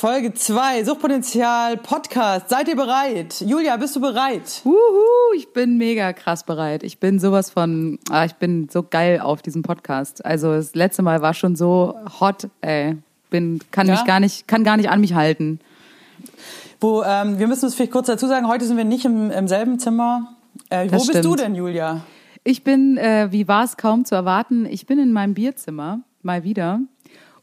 Folge 2, Suchtpotenzial Podcast. Seid ihr bereit? Julia, bist du bereit? Uhu, ich bin mega krass bereit. Ich bin sowas von, ah, ich bin so geil auf diesem Podcast. Also das letzte Mal war schon so hot, ey. Bin, kann Ja? mich gar nicht, kann gar nicht an mich halten. Wo, ähm, wir müssen es vielleicht kurz dazu sagen, heute sind wir nicht im, im selben Zimmer. Äh, wo bist du denn, Julia? Ich bin, äh, wie war es kaum zu erwarten, ich bin in meinem Bierzimmer, mal wieder,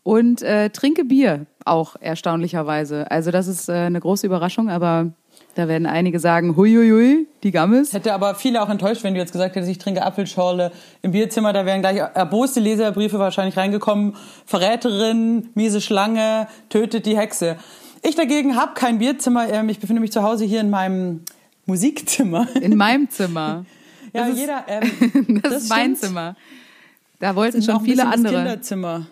und äh, trinke Bier, auch erstaunlicherweise. Also das ist äh, eine große Überraschung, aber da werden einige sagen, huiuiui, die Gammes. Hätte aber viele auch enttäuscht, wenn du jetzt gesagt hättest, ich trinke Apfelschorle im Bierzimmer. Da wären gleich erboste Leserbriefe wahrscheinlich reingekommen. Verräterin, miese Schlange, tötet die Hexe. Ich dagegen habe kein Bierzimmer. Ähm, ich befinde mich zu Hause hier in meinem Musikzimmer. In meinem Zimmer. Ja, Das jeder. Ähm, Das, ist mein stimmt. Zimmer. Da wollten Das schon viele bisschen das andere. Kinderzimmer.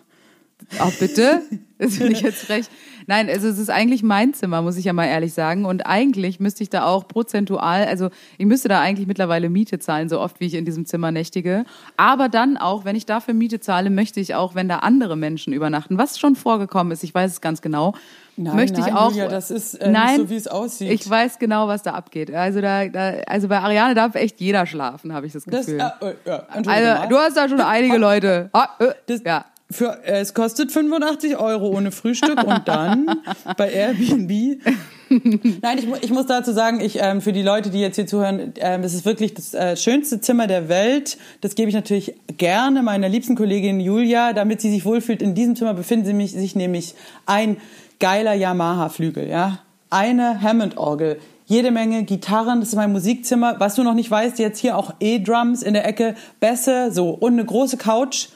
Auch bitte? Das finde ich jetzt frech. Nein, also es ist eigentlich mein Zimmer, muss ich ja mal ehrlich sagen. Und eigentlich müsste ich da auch prozentual, also ich müsste da eigentlich mittlerweile Miete zahlen, so oft wie ich in diesem Zimmer nächtige. Aber dann auch, wenn ich dafür Miete zahle, möchte ich auch, wenn da andere Menschen übernachten, was schon vorgekommen ist, ich weiß es ganz genau, Nein, möchte nein, ich auch. Julia, das ist, äh, nein, so, wie es aussieht. Ich weiß genau, was da abgeht. Also da, da also bei Ariane darf echt jeder schlafen, habe ich das Das, Gefühl. äh, äh, entschuldige also du hast da schon einige Leute. Ah, äh, Das- ja. Für, äh, es kostet 85 Euro ohne Frühstück und dann bei Airbnb. Nein, ich, ich muss dazu sagen, ich ähm, für die Leute, die jetzt hier zuhören, ähm, es ist wirklich das äh, schönste Zimmer der Welt. Das gebe ich natürlich gerne meiner liebsten Kollegin Julia, damit sie sich wohlfühlt. In diesem Zimmer befinden sie mich, sich nämlich ein geiler Yamaha-Flügel, ja, eine Hammond-Orgel. Jede Menge Gitarren, das ist mein Musikzimmer. Was du noch nicht weißt, jetzt hier auch E-Drums in der Ecke, Bässe, so und eine große Couch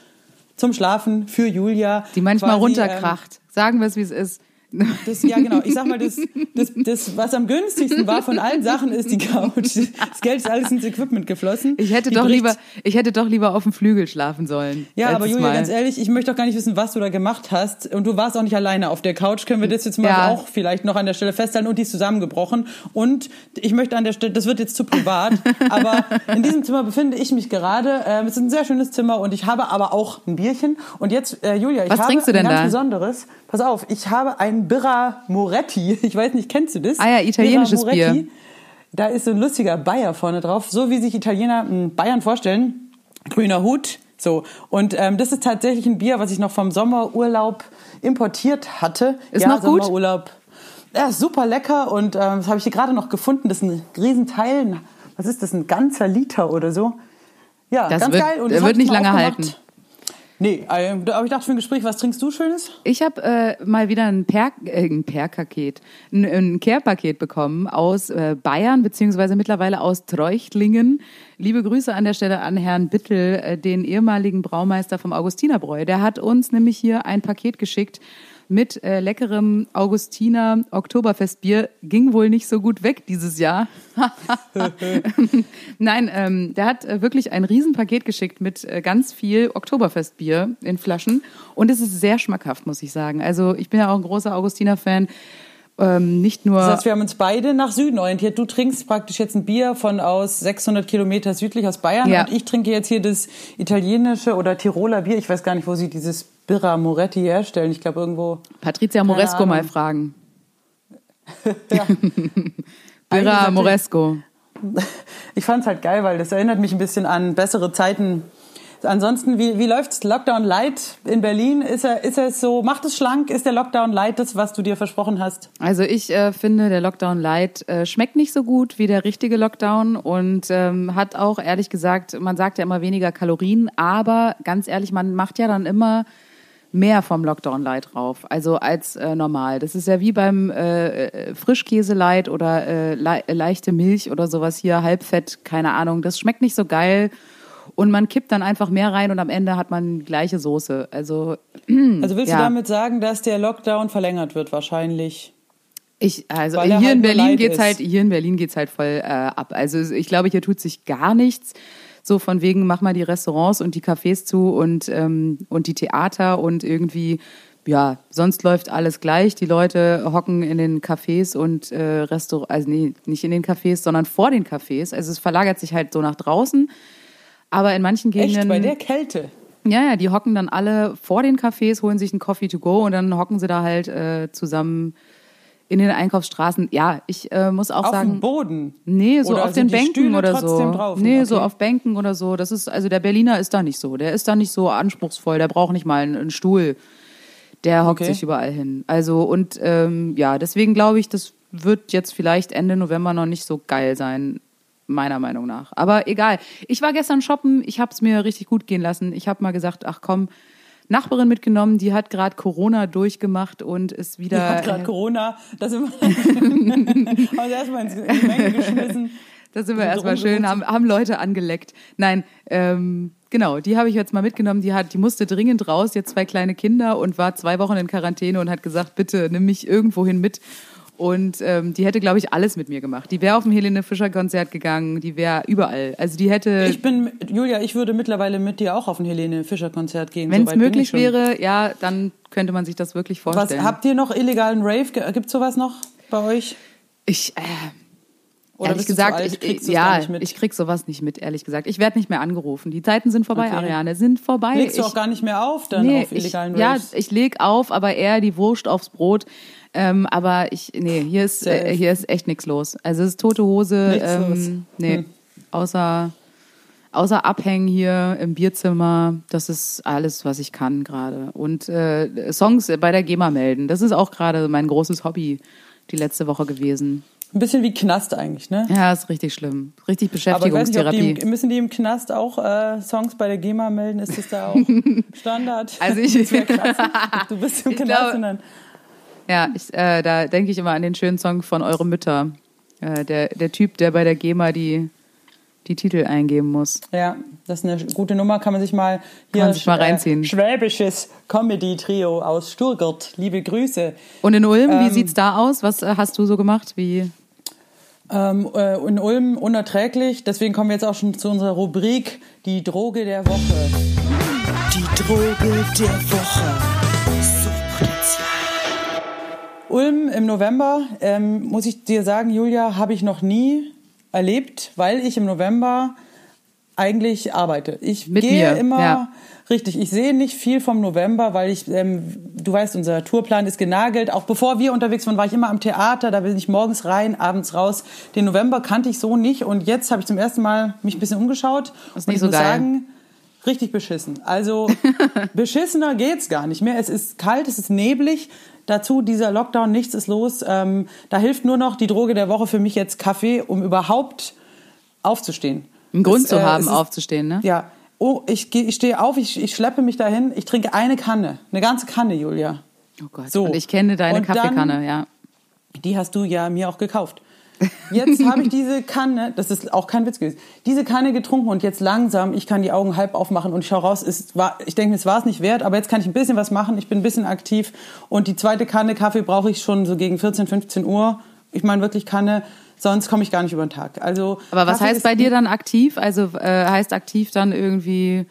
zum Schlafen für Julia. Die manchmal Quasi, runterkracht. Sagen wir es, wie es ist. Das, ja, genau. Ich sag mal, das, das, das, was am günstigsten war von allen Sachen, ist die Couch. Das Geld ist alles ins Equipment geflossen. Ich hätte Die doch bricht- lieber, ich hätte doch lieber auf dem Flügel schlafen sollen. Ja, aber Julia, Mal. ganz ehrlich, ich möchte doch gar nicht wissen, was du da gemacht hast. Und du warst auch nicht alleine auf der Couch. Können wir das jetzt mal Ja. auch vielleicht noch an der Stelle festhalten und die ist zusammengebrochen. Und ich möchte an der Stelle, das wird jetzt zu privat, aber in diesem Zimmer befinde ich mich gerade. Ähm, es ist ein sehr schönes Zimmer und ich habe aber auch ein Bierchen. Und jetzt, äh, Julia, ich Was habe trinkst du denn ein ganz da? Besonderes. Pass auf, ich habe ein Birra Moretti. Ich weiß nicht, kennst du das? Ah ja, italienisches. Bier. Da ist so ein lustiger Bayer vorne drauf, so wie sich Italiener Bayern vorstellen. Grüner Hut, so. Und ähm, das ist tatsächlich ein Bier, was ich noch vom Sommerurlaub importiert hatte. Ist ja, noch gut? Sommerurlaub. Ja, super lecker und ähm, das habe ich hier gerade noch gefunden. Das ist ein Riesenteil. Was ist das? Ein ganzer Liter oder so. Ja, Das ganz wird- geil. Und das wird nicht lange halten. Nee, äh, aber ich dachte für ein Gespräch, was trinkst du Schönes? Ich habe äh, mal wieder ein Per äh, ein Per-Paket, ein, ein Care-Paket bekommen aus äh, Bayern beziehungsweise mittlerweile aus Treuchtlingen. Liebe Grüße an der Stelle an Herrn Bittel, äh, den ehemaligen Braumeister vom Augustinerbräu. Der hat uns nämlich hier ein Paket geschickt mit äh, leckerem Augustiner Oktoberfestbier. Ging wohl nicht so gut weg dieses Jahr. Nein, ähm, der hat äh, wirklich ein Riesenpaket geschickt mit äh, ganz viel Oktoberfestbier in Flaschen. Und es ist sehr schmackhaft, muss ich sagen. Also ich bin ja auch ein großer Augustiner-Fan. Ähm, nicht nur. Das heißt, wir haben uns beide nach Süden orientiert. Du trinkst praktisch jetzt ein Bier von aus 600 Kilometer südlich aus Bayern Ja. und ich trinke jetzt hier das italienische oder Tiroler Bier. Ich weiß gar nicht, wo sie dieses Birra Moretti herstellen. Ich glaube irgendwo. Patricia Moresco mal fragen. Ja. Birra Moresco. Ich fand's halt geil, weil das erinnert mich ein bisschen an bessere Zeiten. Ansonsten, wie, wie läuft's? Lockdown Light in Berlin? Ist er, ist er so, macht es schlank? Ist der Lockdown Light das, was du dir versprochen hast? Also ich äh, finde, der Lockdown Light äh, schmeckt nicht so gut wie der richtige Lockdown und ähm, hat auch ehrlich gesagt, man sagt ja immer weniger Kalorien, aber ganz ehrlich, man macht ja dann immer mehr vom Lockdown Light drauf, also als äh, normal. Das ist ja wie beim äh, äh, Frischkäse Light oder äh, le leichte Milch oder sowas hier, Halbfett, keine Ahnung. Das schmeckt nicht so geil. Und man kippt dann einfach mehr rein und am Ende hat man gleiche Soße. Also Also willst Ja. du damit sagen, dass der Lockdown verlängert wird wahrscheinlich? Ich, also er hier halt in Berlin geht's ist. halt, hier in Berlin geht's halt voll äh, ab. Also ich glaube, hier tut sich gar nichts. So von wegen, mach mal die Restaurants und die Cafés zu und, ähm, und die Theater und irgendwie, ja, sonst läuft alles gleich. Die Leute hocken in den Cafés und äh, Restaurants, also nee, nicht in den Cafés, sondern vor den Cafés. Also es verlagert sich halt so nach draußen. Aber in manchen Gegenden. Echt? Bei der Kälte? Ja, ja, die hocken dann alle vor den Cafés, holen sich einen Coffee to go und dann hocken sie da halt äh, zusammen in den Einkaufsstraßen. Ja, ich äh, muss auch auf sagen. dem Boden. Nee, so Oder auf den Bänken Stühle oder so. drauf? Nee, Okay. so auf Bänken oder so. Das ist, also der Berliner ist da nicht so. Der ist da nicht so anspruchsvoll. Der braucht nicht mal einen, einen Stuhl. Der hockt Okay. sich überall hin. Also, und ähm, ja, deswegen glaube ich, das wird jetzt vielleicht Ende November noch nicht so geil sein. Meiner Meinung nach. Aber egal. Ich war gestern shoppen. Ich habe es mir richtig gut gehen lassen. Ich habe mal gesagt, ach komm, Nachbarin mitgenommen, die hat gerade Corona durchgemacht und ist wieder. Die hat gerade Corona. Das sind wir also erstmal ins- Menge geschmissen. Da sind wir erstmal schön, haben, haben Leute angeleckt. Nein, ähm, genau, die habe ich jetzt mal mitgenommen. Die, hat, die musste dringend raus, jetzt zwei kleine Kinder und war zwei Wochen in Quarantäne und hat gesagt, bitte nimm mich irgendwohin mit. Und ähm, die hätte, glaube ich, alles mit mir gemacht. Die wäre auf ein Helene Fischer Konzert gegangen, die wäre überall. Also die hätte, Ich bin, Julia, ich würde mittlerweile mit dir auch auf ein Helene Fischer Konzert gehen. wenn es möglich wäre, ja, dann könnte man sich das wirklich Was, vorstellen. habt ihr noch illegalen Rave? Gibt's sowas noch bei euch? ich, äh, Oder ehrlich du gesagt, ich, ich, ja, ich krieg sowas nicht mit, ehrlich gesagt. Ich werde nicht mehr angerufen. Die Zeiten sind vorbei, Okay. Ariane, sind vorbei. Legst du ich, auch gar nicht mehr auf dann nee, auf illegalen ich, ja, ich leg auf, aber eher die Wurst aufs Brot. Ähm, aber ich, nee, hier ist, äh, hier ist echt nichts los. Also es ist tote Hose. Ähm. Nee, Hm. außer, außer Abhängen hier im Bierzimmer. Das ist alles, was ich kann gerade. Und äh, Songs bei der GEMA melden. Das ist auch gerade mein großes Hobby die letzte Woche gewesen. Ein bisschen wie Knast eigentlich, ne? Ja, ist richtig schlimm. Richtig Aber nicht, Beschäftigungstherapie. die, im- müssen die im Knast auch äh, Songs bei der GEMA melden? Ist das da auch Standard? Also ich-. Du bist im Knast glaube- und dann... Ja, ich, äh, da denke ich immer an den schönen Song von Eure Mütter. Äh, der, der Typ, der bei der GEMA die, die Titel eingeben muss. Ja, das ist eine gute Nummer, kann man sich mal hier man sich mal äh, reinziehen. schwäbisches Comedy-Trio aus Stuttgart. Liebe Grüße. Und in Ulm, wie Ähm, sieht's da aus? Was äh, hast du so gemacht? Wie? Ähm, äh, in Ulm unerträglich, deswegen kommen wir jetzt auch schon zu unserer Rubrik Die Droge der Woche. Die Droge der Woche. Suchtpotenzial. Ulm im November, ähm, muss ich dir sagen, Julia, habe ich noch nie erlebt, weil ich im November eigentlich arbeite. Ich Mit gehe mir, immer ja. richtig. Ich sehe nicht viel vom November, weil ich, ähm, du weißt, unser Tourplan ist genagelt. Auch bevor wir unterwegs waren, war ich immer am Theater. Da bin ich morgens rein, abends raus. Den November kannte ich so nicht und jetzt habe ich zum ersten Mal mich ein bisschen umgeschaut Ist und nicht ich so muss geil. sagen, richtig beschissen. Also beschissener geht's gar nicht mehr. Es ist kalt, es ist neblig. Dazu dieser Lockdown, nichts ist los. Ähm, da hilft nur noch die Droge der Woche für mich jetzt Kaffee, um überhaupt aufzustehen. Einen Grund Es, zu äh, haben, ist- aufzustehen, ne? Ja. Oh, ich, ich stehe auf, ich, ich schleppe mich dahin, ich trinke eine Kanne, eine ganze Kanne, Julia. Oh Gott. So. Und ich kenne deine Und dann- Kaffeekanne, ja. Die hast du ja mir auch gekauft. Jetzt habe ich diese Kanne, das ist auch kein Witz gewesen, diese Kanne getrunken und jetzt langsam, ich kann die Augen halb aufmachen und ich schaue raus, es war, ich denke mir, es war es nicht wert, aber jetzt kann ich ein bisschen was machen, ich bin ein bisschen aktiv und die zweite Kanne Kaffee brauche ich schon so gegen 14, 15 Uhr. Ich meine wirklich Kanne, sonst komme ich gar nicht über den Tag. Also Aber was Kaffee heißt bei dir dann aktiv? Also äh, heißt aktiv dann irgendwie,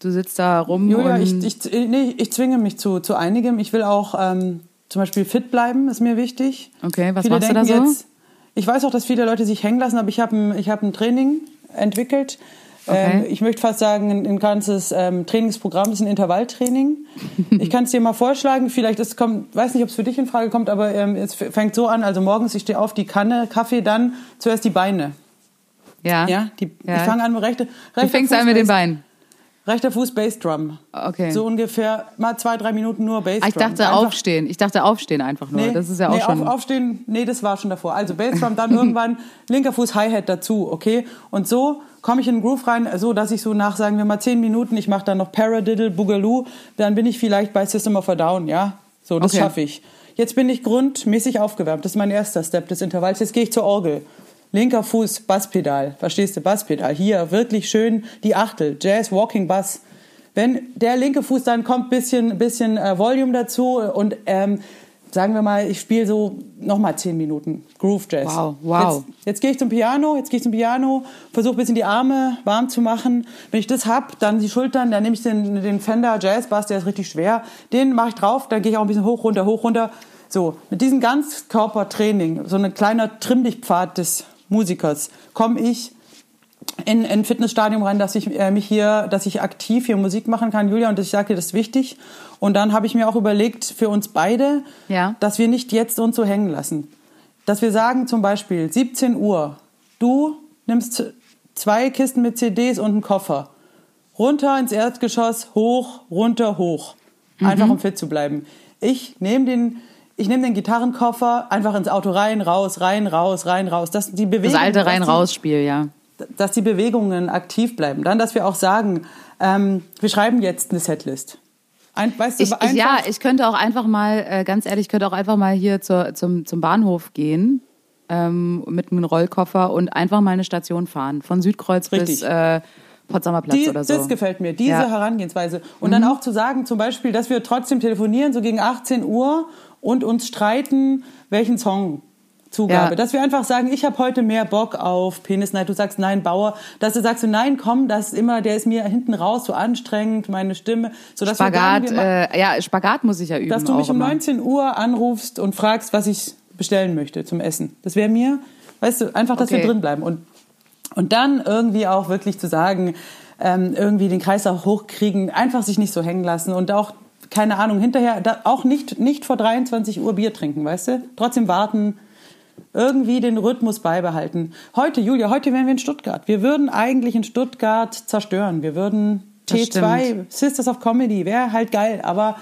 du sitzt da rum Julia, ich, ich, nee, ich zwinge mich zu, zu einigem. Ich will auch ähm, zum Beispiel fit bleiben, ist mir wichtig. Okay, was viele machst du da so? Jetzt, ich weiß auch, dass viele Leute sich hängen lassen, aber ich habe ein, ich hab ein Training entwickelt. Okay. Ähm, ich möchte fast sagen, ein, ein ganzes ähm, Trainingsprogramm ist ein Intervalltraining. ich kann es dir mal vorschlagen. Vielleicht es kommt, weiß nicht, ob es für dich in Frage kommt, aber ähm, es fängt so an. Also morgens ich stehe auf die Kanne Kaffee, dann zuerst die Beine. ja. Ja, die, Ja. ich fange an mit rechte. Du rechter fängst Fuß, an mit den Beinen. Rechter Fuß Bassdrum. Okay. So ungefähr mal zwei, drei Minuten nur Bassdrum. Ah, ich dachte Einfach- aufstehen. Ich dachte aufstehen einfach nur. das ist ja auch nee, schon... Auf, aufstehen, nee, das war schon davor. Also Bassdrum, dann irgendwann linker Fuß Hi-Hat dazu, okay? Und so komme ich in den Groove rein, so dass ich so nach, sagen wir mal, zehn Minuten, ich mache dann noch Paradiddle, Boogaloo, dann bin ich vielleicht bei System of a Down, ja? So, das Okay. schaffe ich. Jetzt bin ich grundmäßig aufgewärmt. Das ist mein erster Step des Intervalls. Jetzt gehe ich zur Orgel. Linker Fuß, Basspedal. Verstehst du? Basspedal. Hier wirklich schön die Achtel. Jazz, Walking Bass. Wenn der linke Fuß dann kommt, bisschen, bisschen äh, Volume dazu und ähm, sagen wir mal, ich spiele so nochmal zehn Minuten Groove Jazz. Wow, wow. Jetzt, jetzt gehe ich zum Piano, jetzt gehe ich zum Piano, versuche ein bisschen die Arme warm zu machen. Wenn ich das hab, dann die Schultern, dann nehme ich den, den Fender Jazz Bass, der ist richtig schwer. Den mache ich drauf, dann gehe ich auch ein bisschen hoch, runter, hoch, runter. So, mit diesem Ganzkörpertraining, so ein kleiner Trimm-dich-Pfad des Musikers, komme ich in ein Fitnessstadium rein, dass ich äh, mich hier, dass ich aktiv hier Musik machen kann, Julia, und ich sage dir, das ist wichtig. Und dann habe ich mir auch überlegt für uns beide, Ja. dass wir nicht jetzt uns so hängen lassen. Dass wir sagen zum Beispiel 17 Uhr, du nimmst zwei Kisten mit CDs und einen Koffer. Runter ins Erdgeschoss, hoch, runter, hoch. Einfach um fit zu bleiben. Ich nehme den, ich nehme den Gitarrenkoffer einfach ins Auto rein, raus, rein, raus, rein, raus. Das, die Bewegung, Das alte dass Rein-Raus-Spiel, ja. dass die Bewegungen aktiv bleiben. Dann, dass wir auch sagen, ähm, wir schreiben jetzt eine Setlist. Ein, weißt du, Ich, ich, ja, ich könnte auch einfach mal, äh, ganz ehrlich, ich könnte auch einfach mal hier zur, zum, zum Bahnhof gehen ähm, mit einem Rollkoffer und einfach mal eine Station fahren. Von Südkreuz bis Richtig. äh, Potsdamer Platz die, oder so. das gefällt mir, diese Ja. Mhm. Herangehensweise. Und dann auch zu sagen, zum Beispiel, dass wir trotzdem telefonieren, so gegen 18 Uhr und uns streiten, welchen Song Zugabe. Ja. Dass wir einfach sagen, ich habe heute mehr Bock auf Penis Night. Du sagst nein, Bauer. Dass du sagst, nein, komm, das ist immer, der ist mir hinten raus so anstrengend, meine Stimme. So, dass Spagat, sagen, wir äh, ja, Spagat muss ich ja üben. dass du mich um immer. 19 Uhr anrufst und fragst, was ich bestellen möchte zum Essen. Das wäre mir, weißt du, einfach, dass Okay. wir drin bleiben. Und, und dann irgendwie auch wirklich zu sagen, ähm, irgendwie den Kreis auch hochkriegen, einfach sich nicht so hängen lassen und auch, keine Ahnung, hinterher auch nicht, nicht vor 23 Uhr Bier trinken, weißt du? Trotzdem warten, irgendwie den Rhythmus beibehalten. Heute, Julia, heute wären wir in Stuttgart. Wir würden eigentlich in Stuttgart zerstören. Wir würden Das T2, Sisters of Comedy, wäre halt geil, aber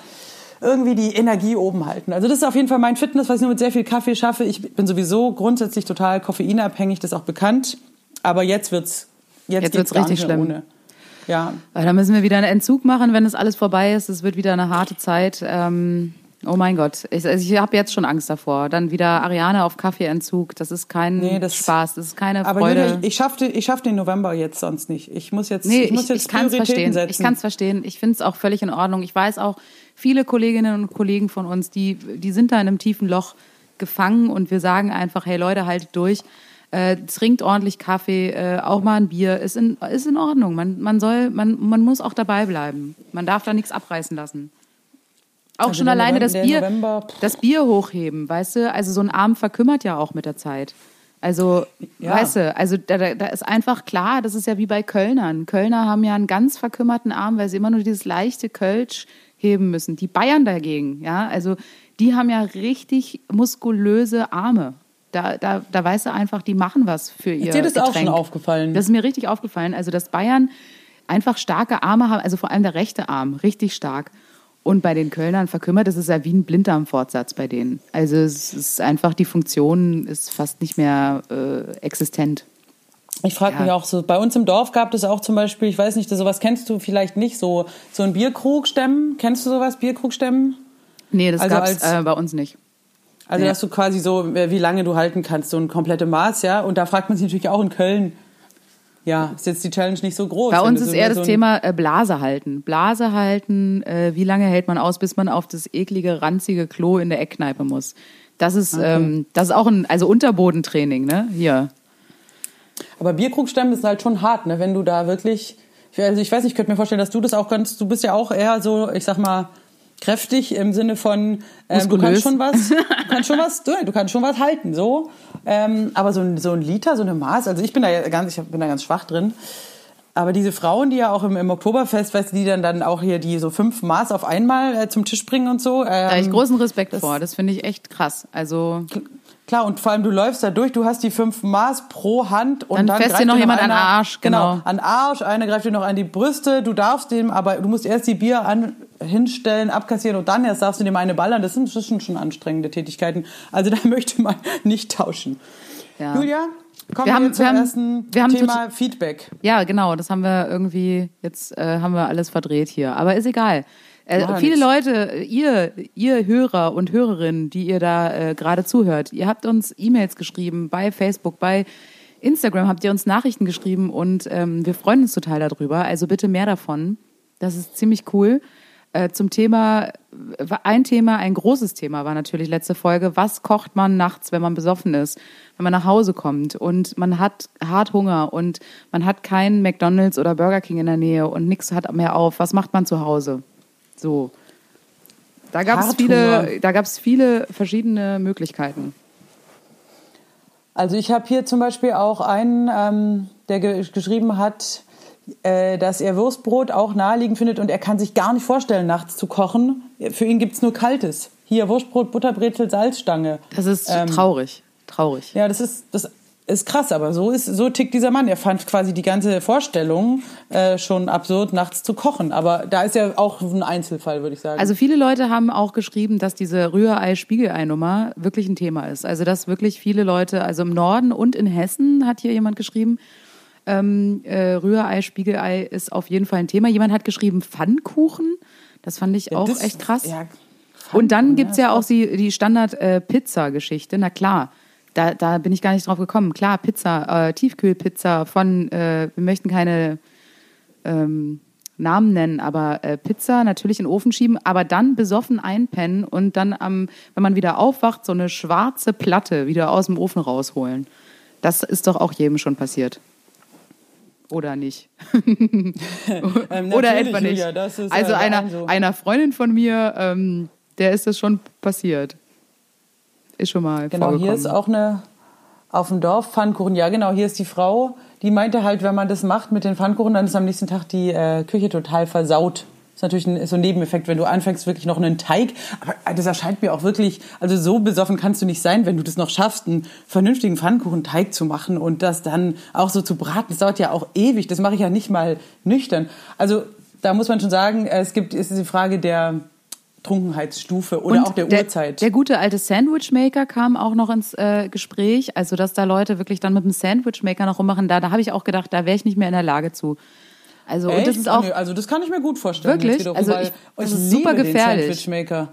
irgendwie die Energie oben halten. Also das ist auf jeden Fall mein Fitness, was ich nur mit sehr viel Kaffee schaffe. Ich bin sowieso grundsätzlich total koffeinabhängig, das ist auch bekannt. Aber jetzt wird's jetzt, Jetzt wird's richtig schlimm. ohne. Ja, Weil da müssen wir wieder einen Entzug machen, wenn das alles vorbei ist. Es wird wieder eine harte Zeit. Ähm, oh mein Gott, ich, also ich habe jetzt schon Angst davor. Dann wieder Ariane auf Kaffeeentzug. Das ist kein Nee, das- Spaß, das ist keine aber Freude. Julia, ich, ich schaffe ich schaff den November jetzt sonst nicht. Ich muss jetzt, Nee, ich muss ich, jetzt ich kann es Prioritäten verstehen. setzen. Ich kann es verstehen. Ich finde es auch völlig in Ordnung. Ich weiß auch, viele Kolleginnen und Kollegen von uns, die, die sind da in einem tiefen Loch gefangen und wir sagen einfach, hey Leute, haltet durch. Äh, trinkt ordentlich Kaffee, äh, auch mal ein Bier, ist in, ist in Ordnung. Man, man, soll, man, man muss auch dabei bleiben. Man darf da nichts abreißen lassen. Auch Also schon alleine November- das Bier, November, das Bier hochheben, weißt du? Also so ein Arm verkümmert ja auch mit der Zeit. Also, Ja. weißt du, also da da ist einfach klar, das ist ja wie bei Kölnern. Kölner haben ja einen ganz verkümmerten Arm, weil sie immer nur dieses leichte Kölsch heben müssen. Die Bayern dagegen, ja, also die haben ja richtig muskulöse Arme. Da, da, da weißt du einfach, die machen was für ihr Ist dir das auch Getränk. schon aufgefallen? Das ist mir richtig aufgefallen. Also, dass Bayern einfach starke Arme haben, also vor allem der rechte Arm, richtig stark. Und bei den Kölnern verkümmert, das ist ja wie ein Blinddarmfortsatz bei denen. Also es ist einfach, die Funktion ist fast nicht mehr äh, existent. Ich frage Ja. mich auch so, bei uns im Dorf gab es auch zum Beispiel, ich weiß nicht, sowas kennst du vielleicht nicht, so, so ein Bierkrug stemmen. Kennst du sowas, Bierkrug stemmen? Nee, das Also gab's als- äh, bei uns nicht. Also, Ja. dass du quasi so, äh, wie lange du halten kannst, so ein komplette Maß, ja. Und da fragt man sich natürlich auch in Köln, ja, ist jetzt die Challenge nicht so groß. Bei uns ist eher das so ein- Thema äh, Blase halten. Blase halten, äh, wie lange hält man aus, bis man auf das eklige, ranzige Klo in der Eckkneipe muss. Das ist, ähm, das ist auch ein, also Unterbodentraining, ne? Hier. Aber Bierkrug stemmen ist halt schon hart, ne, wenn du da wirklich, also ich weiß nicht, ich könnte mir vorstellen, dass du das auch kannst, du bist ja auch eher so, ich sag mal, kräftig im Sinne von, ähm, du kannst schon was, du kannst schon was, du, du kannst schon was halten, so. Ähm, aber so ein, so ein Liter, so eine Maß, also ich bin da ja ganz, ich bin da ganz schwach drin. Aber diese Frauen, die ja auch im, im Oktoberfest, weißt du, die dann, dann auch hier die so fünf Maß auf einmal äh, zum Tisch bringen und so. Ähm, Da habe ich großen Respekt vor. Das finde ich echt krass. Also Klar, und vor allem du läufst da durch, du hast die fünf Maß pro Hand und Dann dann, fässt dir noch jemand einer, an Arsch, genau. An Arsch, einer greift dir noch an die Brüste, du darfst dem, aber du musst erst die Bier an, hinstellen, abkassieren und dann erst darfst du dem eine ballern. Das sind, das sind schon anstrengende Tätigkeiten. Also da möchte man nicht tauschen. Ja. Julia, kommen Wir wir, haben- jetzt zum wir haben- ersten wir haben Thema Feedback. Ja, genau, das haben wir irgendwie, jetzt äh, haben wir alles verdreht hier. Aber ist egal. Äh, viele. Leute, ihr, ihr Hörer und Hörerinnen, die ihr da äh, gerade zuhört, ihr habt uns E-Mails geschrieben bei Facebook, bei Instagram habt ihr uns Nachrichten geschrieben und ähm, wir freuen uns total darüber. Also bitte mehr davon. Das ist ziemlich cool. Äh, zum Thema, ein Thema, ein großes Thema war natürlich letzte Folge. Was kocht man nachts, wenn man besoffen ist, wenn man nach Hause kommt und man hat hart Hunger und man hat keinen McDonalds oder Burger King in der Nähe und nichts hat mehr auf. Was macht man zu Hause? So. Da gab es viele, da es viele verschiedene Möglichkeiten. Also ich habe hier zum Beispiel auch einen, ähm, der ge geschrieben hat, äh, dass er Wurstbrot auch naheliegend findet und er kann sich gar nicht vorstellen, nachts zu kochen. Für ihn gibt's nur Kaltes. Hier Wurstbrot, Butterbrezel, Salzstange. Das ist Ähm, traurig. Traurig. Ja, das ist, das ist krass, aber so ist, so tickt dieser Mann. Er fand quasi die ganze Vorstellung äh, schon absurd, nachts zu kochen. Aber da ist er auch ein Einzelfall, würde ich sagen. Also viele Leute haben auch geschrieben, dass diese Rührei-Spiegelei-Nummer wirklich ein Thema ist. Also dass wirklich viele Leute, also im Norden und in Hessen hat hier jemand geschrieben, ähm, äh, Rührei, Spiegelei ist auf jeden Fall ein Thema. Jemand hat geschrieben Pfannkuchen. Das fand ich auch Das- echt krass. Ja, Und dann Pfannkuchen, gibt's ja, ja auch die, die Standard-Pizza-Geschichte. Na klar, da, da bin ich gar nicht drauf gekommen. Klar, Pizza, äh, Tiefkühlpizza von, äh, wir möchten keine ähm, Namen nennen, aber äh, Pizza natürlich in den Ofen schieben, aber dann besoffen einpennen und dann, am, wenn man wieder aufwacht, so eine schwarze Platte wieder aus dem Ofen rausholen. Das ist doch auch jedem schon passiert. Oder nicht? Ähm, Oder etwa nicht. Julia, das ist, also äh, einer, einer Freundin von mir, ähm, der ist das schon passiert. Ist schon mal Genau, vorgekommen. hier ist auch eine auf dem Dorf Pfannkuchen. Ja, genau, hier ist die Frau, die meinte halt, wenn man das macht mit den Pfannkuchen, dann ist am nächsten Tag die äh, Küche total versaut. Das ist natürlich ein, ist so ein Nebeneffekt, wenn du anfängst, wirklich noch einen Teig. Aber das erscheint mir auch wirklich, also so besoffen kannst du nicht sein, wenn du das noch schaffst, einen vernünftigen Pfannkuchenteig zu machen und das dann auch so zu braten. Das dauert ja auch ewig. Das mache ich ja nicht mal nüchtern. Also da muss man schon sagen, es gibt, es ist die Frage der Trunkenheitsstufe oder Und auch der, Uhrzeit. Der gute alte Sandwichmaker kam auch noch ins äh, Gespräch. Also, dass da Leute wirklich dann mit dem Sandwichmaker noch rummachen, da, da habe ich auch gedacht, da wäre ich nicht mehr in der Lage zu. Also, und das Echt? ist auch. Oh, also das kann ich mir gut vorstellen. Wirklich? jetzt wiederum, Also ich- das ist super gefährlich.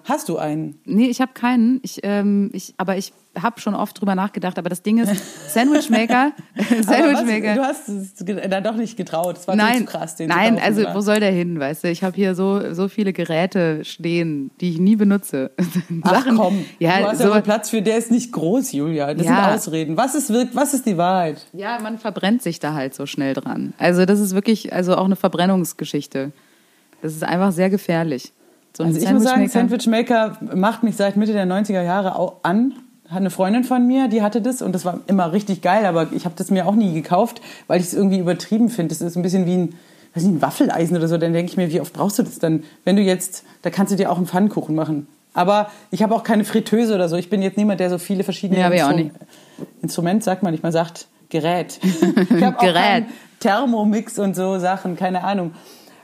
Hast du einen? Nee, ich habe keinen. Ich, ähm, ich, aber ich habe schon oft drüber nachgedacht. Aber das Ding ist, Sandwichmaker, was, Sandwichmaker. du hast es dann doch nicht getraut. Das war Nein, zu krass. Den nein, also wo soll der hin, weißt du? Ich habe hier so, so viele Geräte stehen, die ich nie benutze. Ach komm, ja, du hast so, ja Platz für, der ist nicht groß, Julia. Das Ja. sind Ausreden. Was ist, was ist die Wahrheit? ja, man verbrennt sich da halt so schnell dran. Also das ist wirklich, also auch eine Verbrennungsgeschichte. Das ist einfach sehr gefährlich. So ein Also ich muss sagen, Sandwichmaker- Sandwichmaker macht mich seit Mitte der 90er Jahre au- an. Hat eine Freundin von mir, die hatte das und das war immer richtig geil, aber ich habe das mir auch nie gekauft, weil ich es irgendwie übertrieben finde. Das ist ein bisschen wie ein, weiß nicht, ein Waffeleisen oder so. Dann denke ich mir, wie oft brauchst du das dann? Wenn du jetzt, da kannst du dir auch einen Pfannkuchen machen. Aber ich habe auch keine Fritteuse oder so. Ich bin jetzt niemand, der so viele verschiedene auch nicht. Instrument, sagt man nicht, man sagt Gerät. Ich habe auch Gerät. Thermomix und so Sachen, keine Ahnung.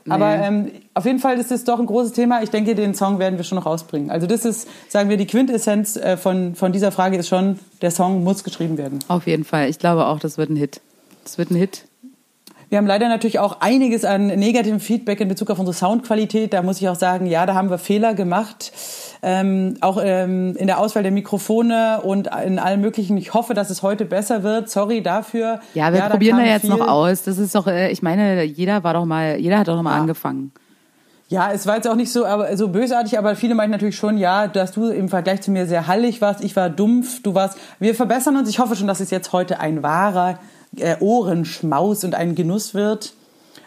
Aber ähm, auf jeden Fall ist das doch ein großes Thema. Ich denke, den Song werden wir schon noch rausbringen. Also das ist, sagen wir, die Quintessenz äh, von, von dieser Frage ist schon, der Song muss geschrieben werden. Auf jeden Fall. Ich glaube auch, das wird ein Hit. Das wird ein Hit. Wir haben leider natürlich auch einiges an negativem Feedback in Bezug auf unsere Soundqualität. Da muss ich auch sagen, ja, da haben wir Fehler gemacht. Ähm, auch ähm, in der Auswahl der Mikrofone und in allem Möglichen. Ich hoffe, dass es heute besser wird. Sorry dafür. Ja, wir da probieren da jetzt viel. noch aus. Das ist doch, äh, ich meine, jeder war doch mal, jeder hat doch noch mal Ja. angefangen. Ja, es war jetzt auch nicht so, aber, so bösartig, aber viele meinten natürlich schon, ja, dass du im Vergleich zu mir sehr hallig warst. Ich war dumpf, du warst. Wir verbessern uns. Ich hoffe schon, dass es jetzt heute ein wahrer äh, Ohrenschmaus und ein Genuss wird.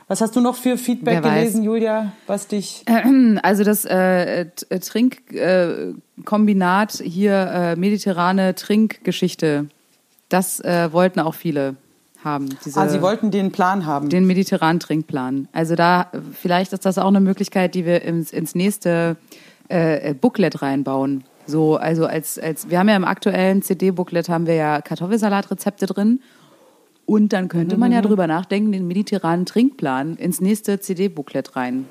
Was hast du noch für Feedback gelesen, Julia, was dich. Also das äh, Trinkkombinat äh, Kombinat hier, äh, mediterrane Trinkgeschichte, das äh, wollten auch viele haben. Diese, Ah, sie wollten den Plan haben. den mediterranen Trinkplan. Also da, vielleicht ist das auch eine Möglichkeit, die wir ins, ins nächste äh, Booklet reinbauen. So, also als, als, wir haben ja im aktuellen CD-Booklet haben wir ja Kartoffelsalatrezepte drin. Und dann könnte man Mhm. ja drüber nachdenken, den mediterranen Trinkplan ins nächste CD-Booklet rein.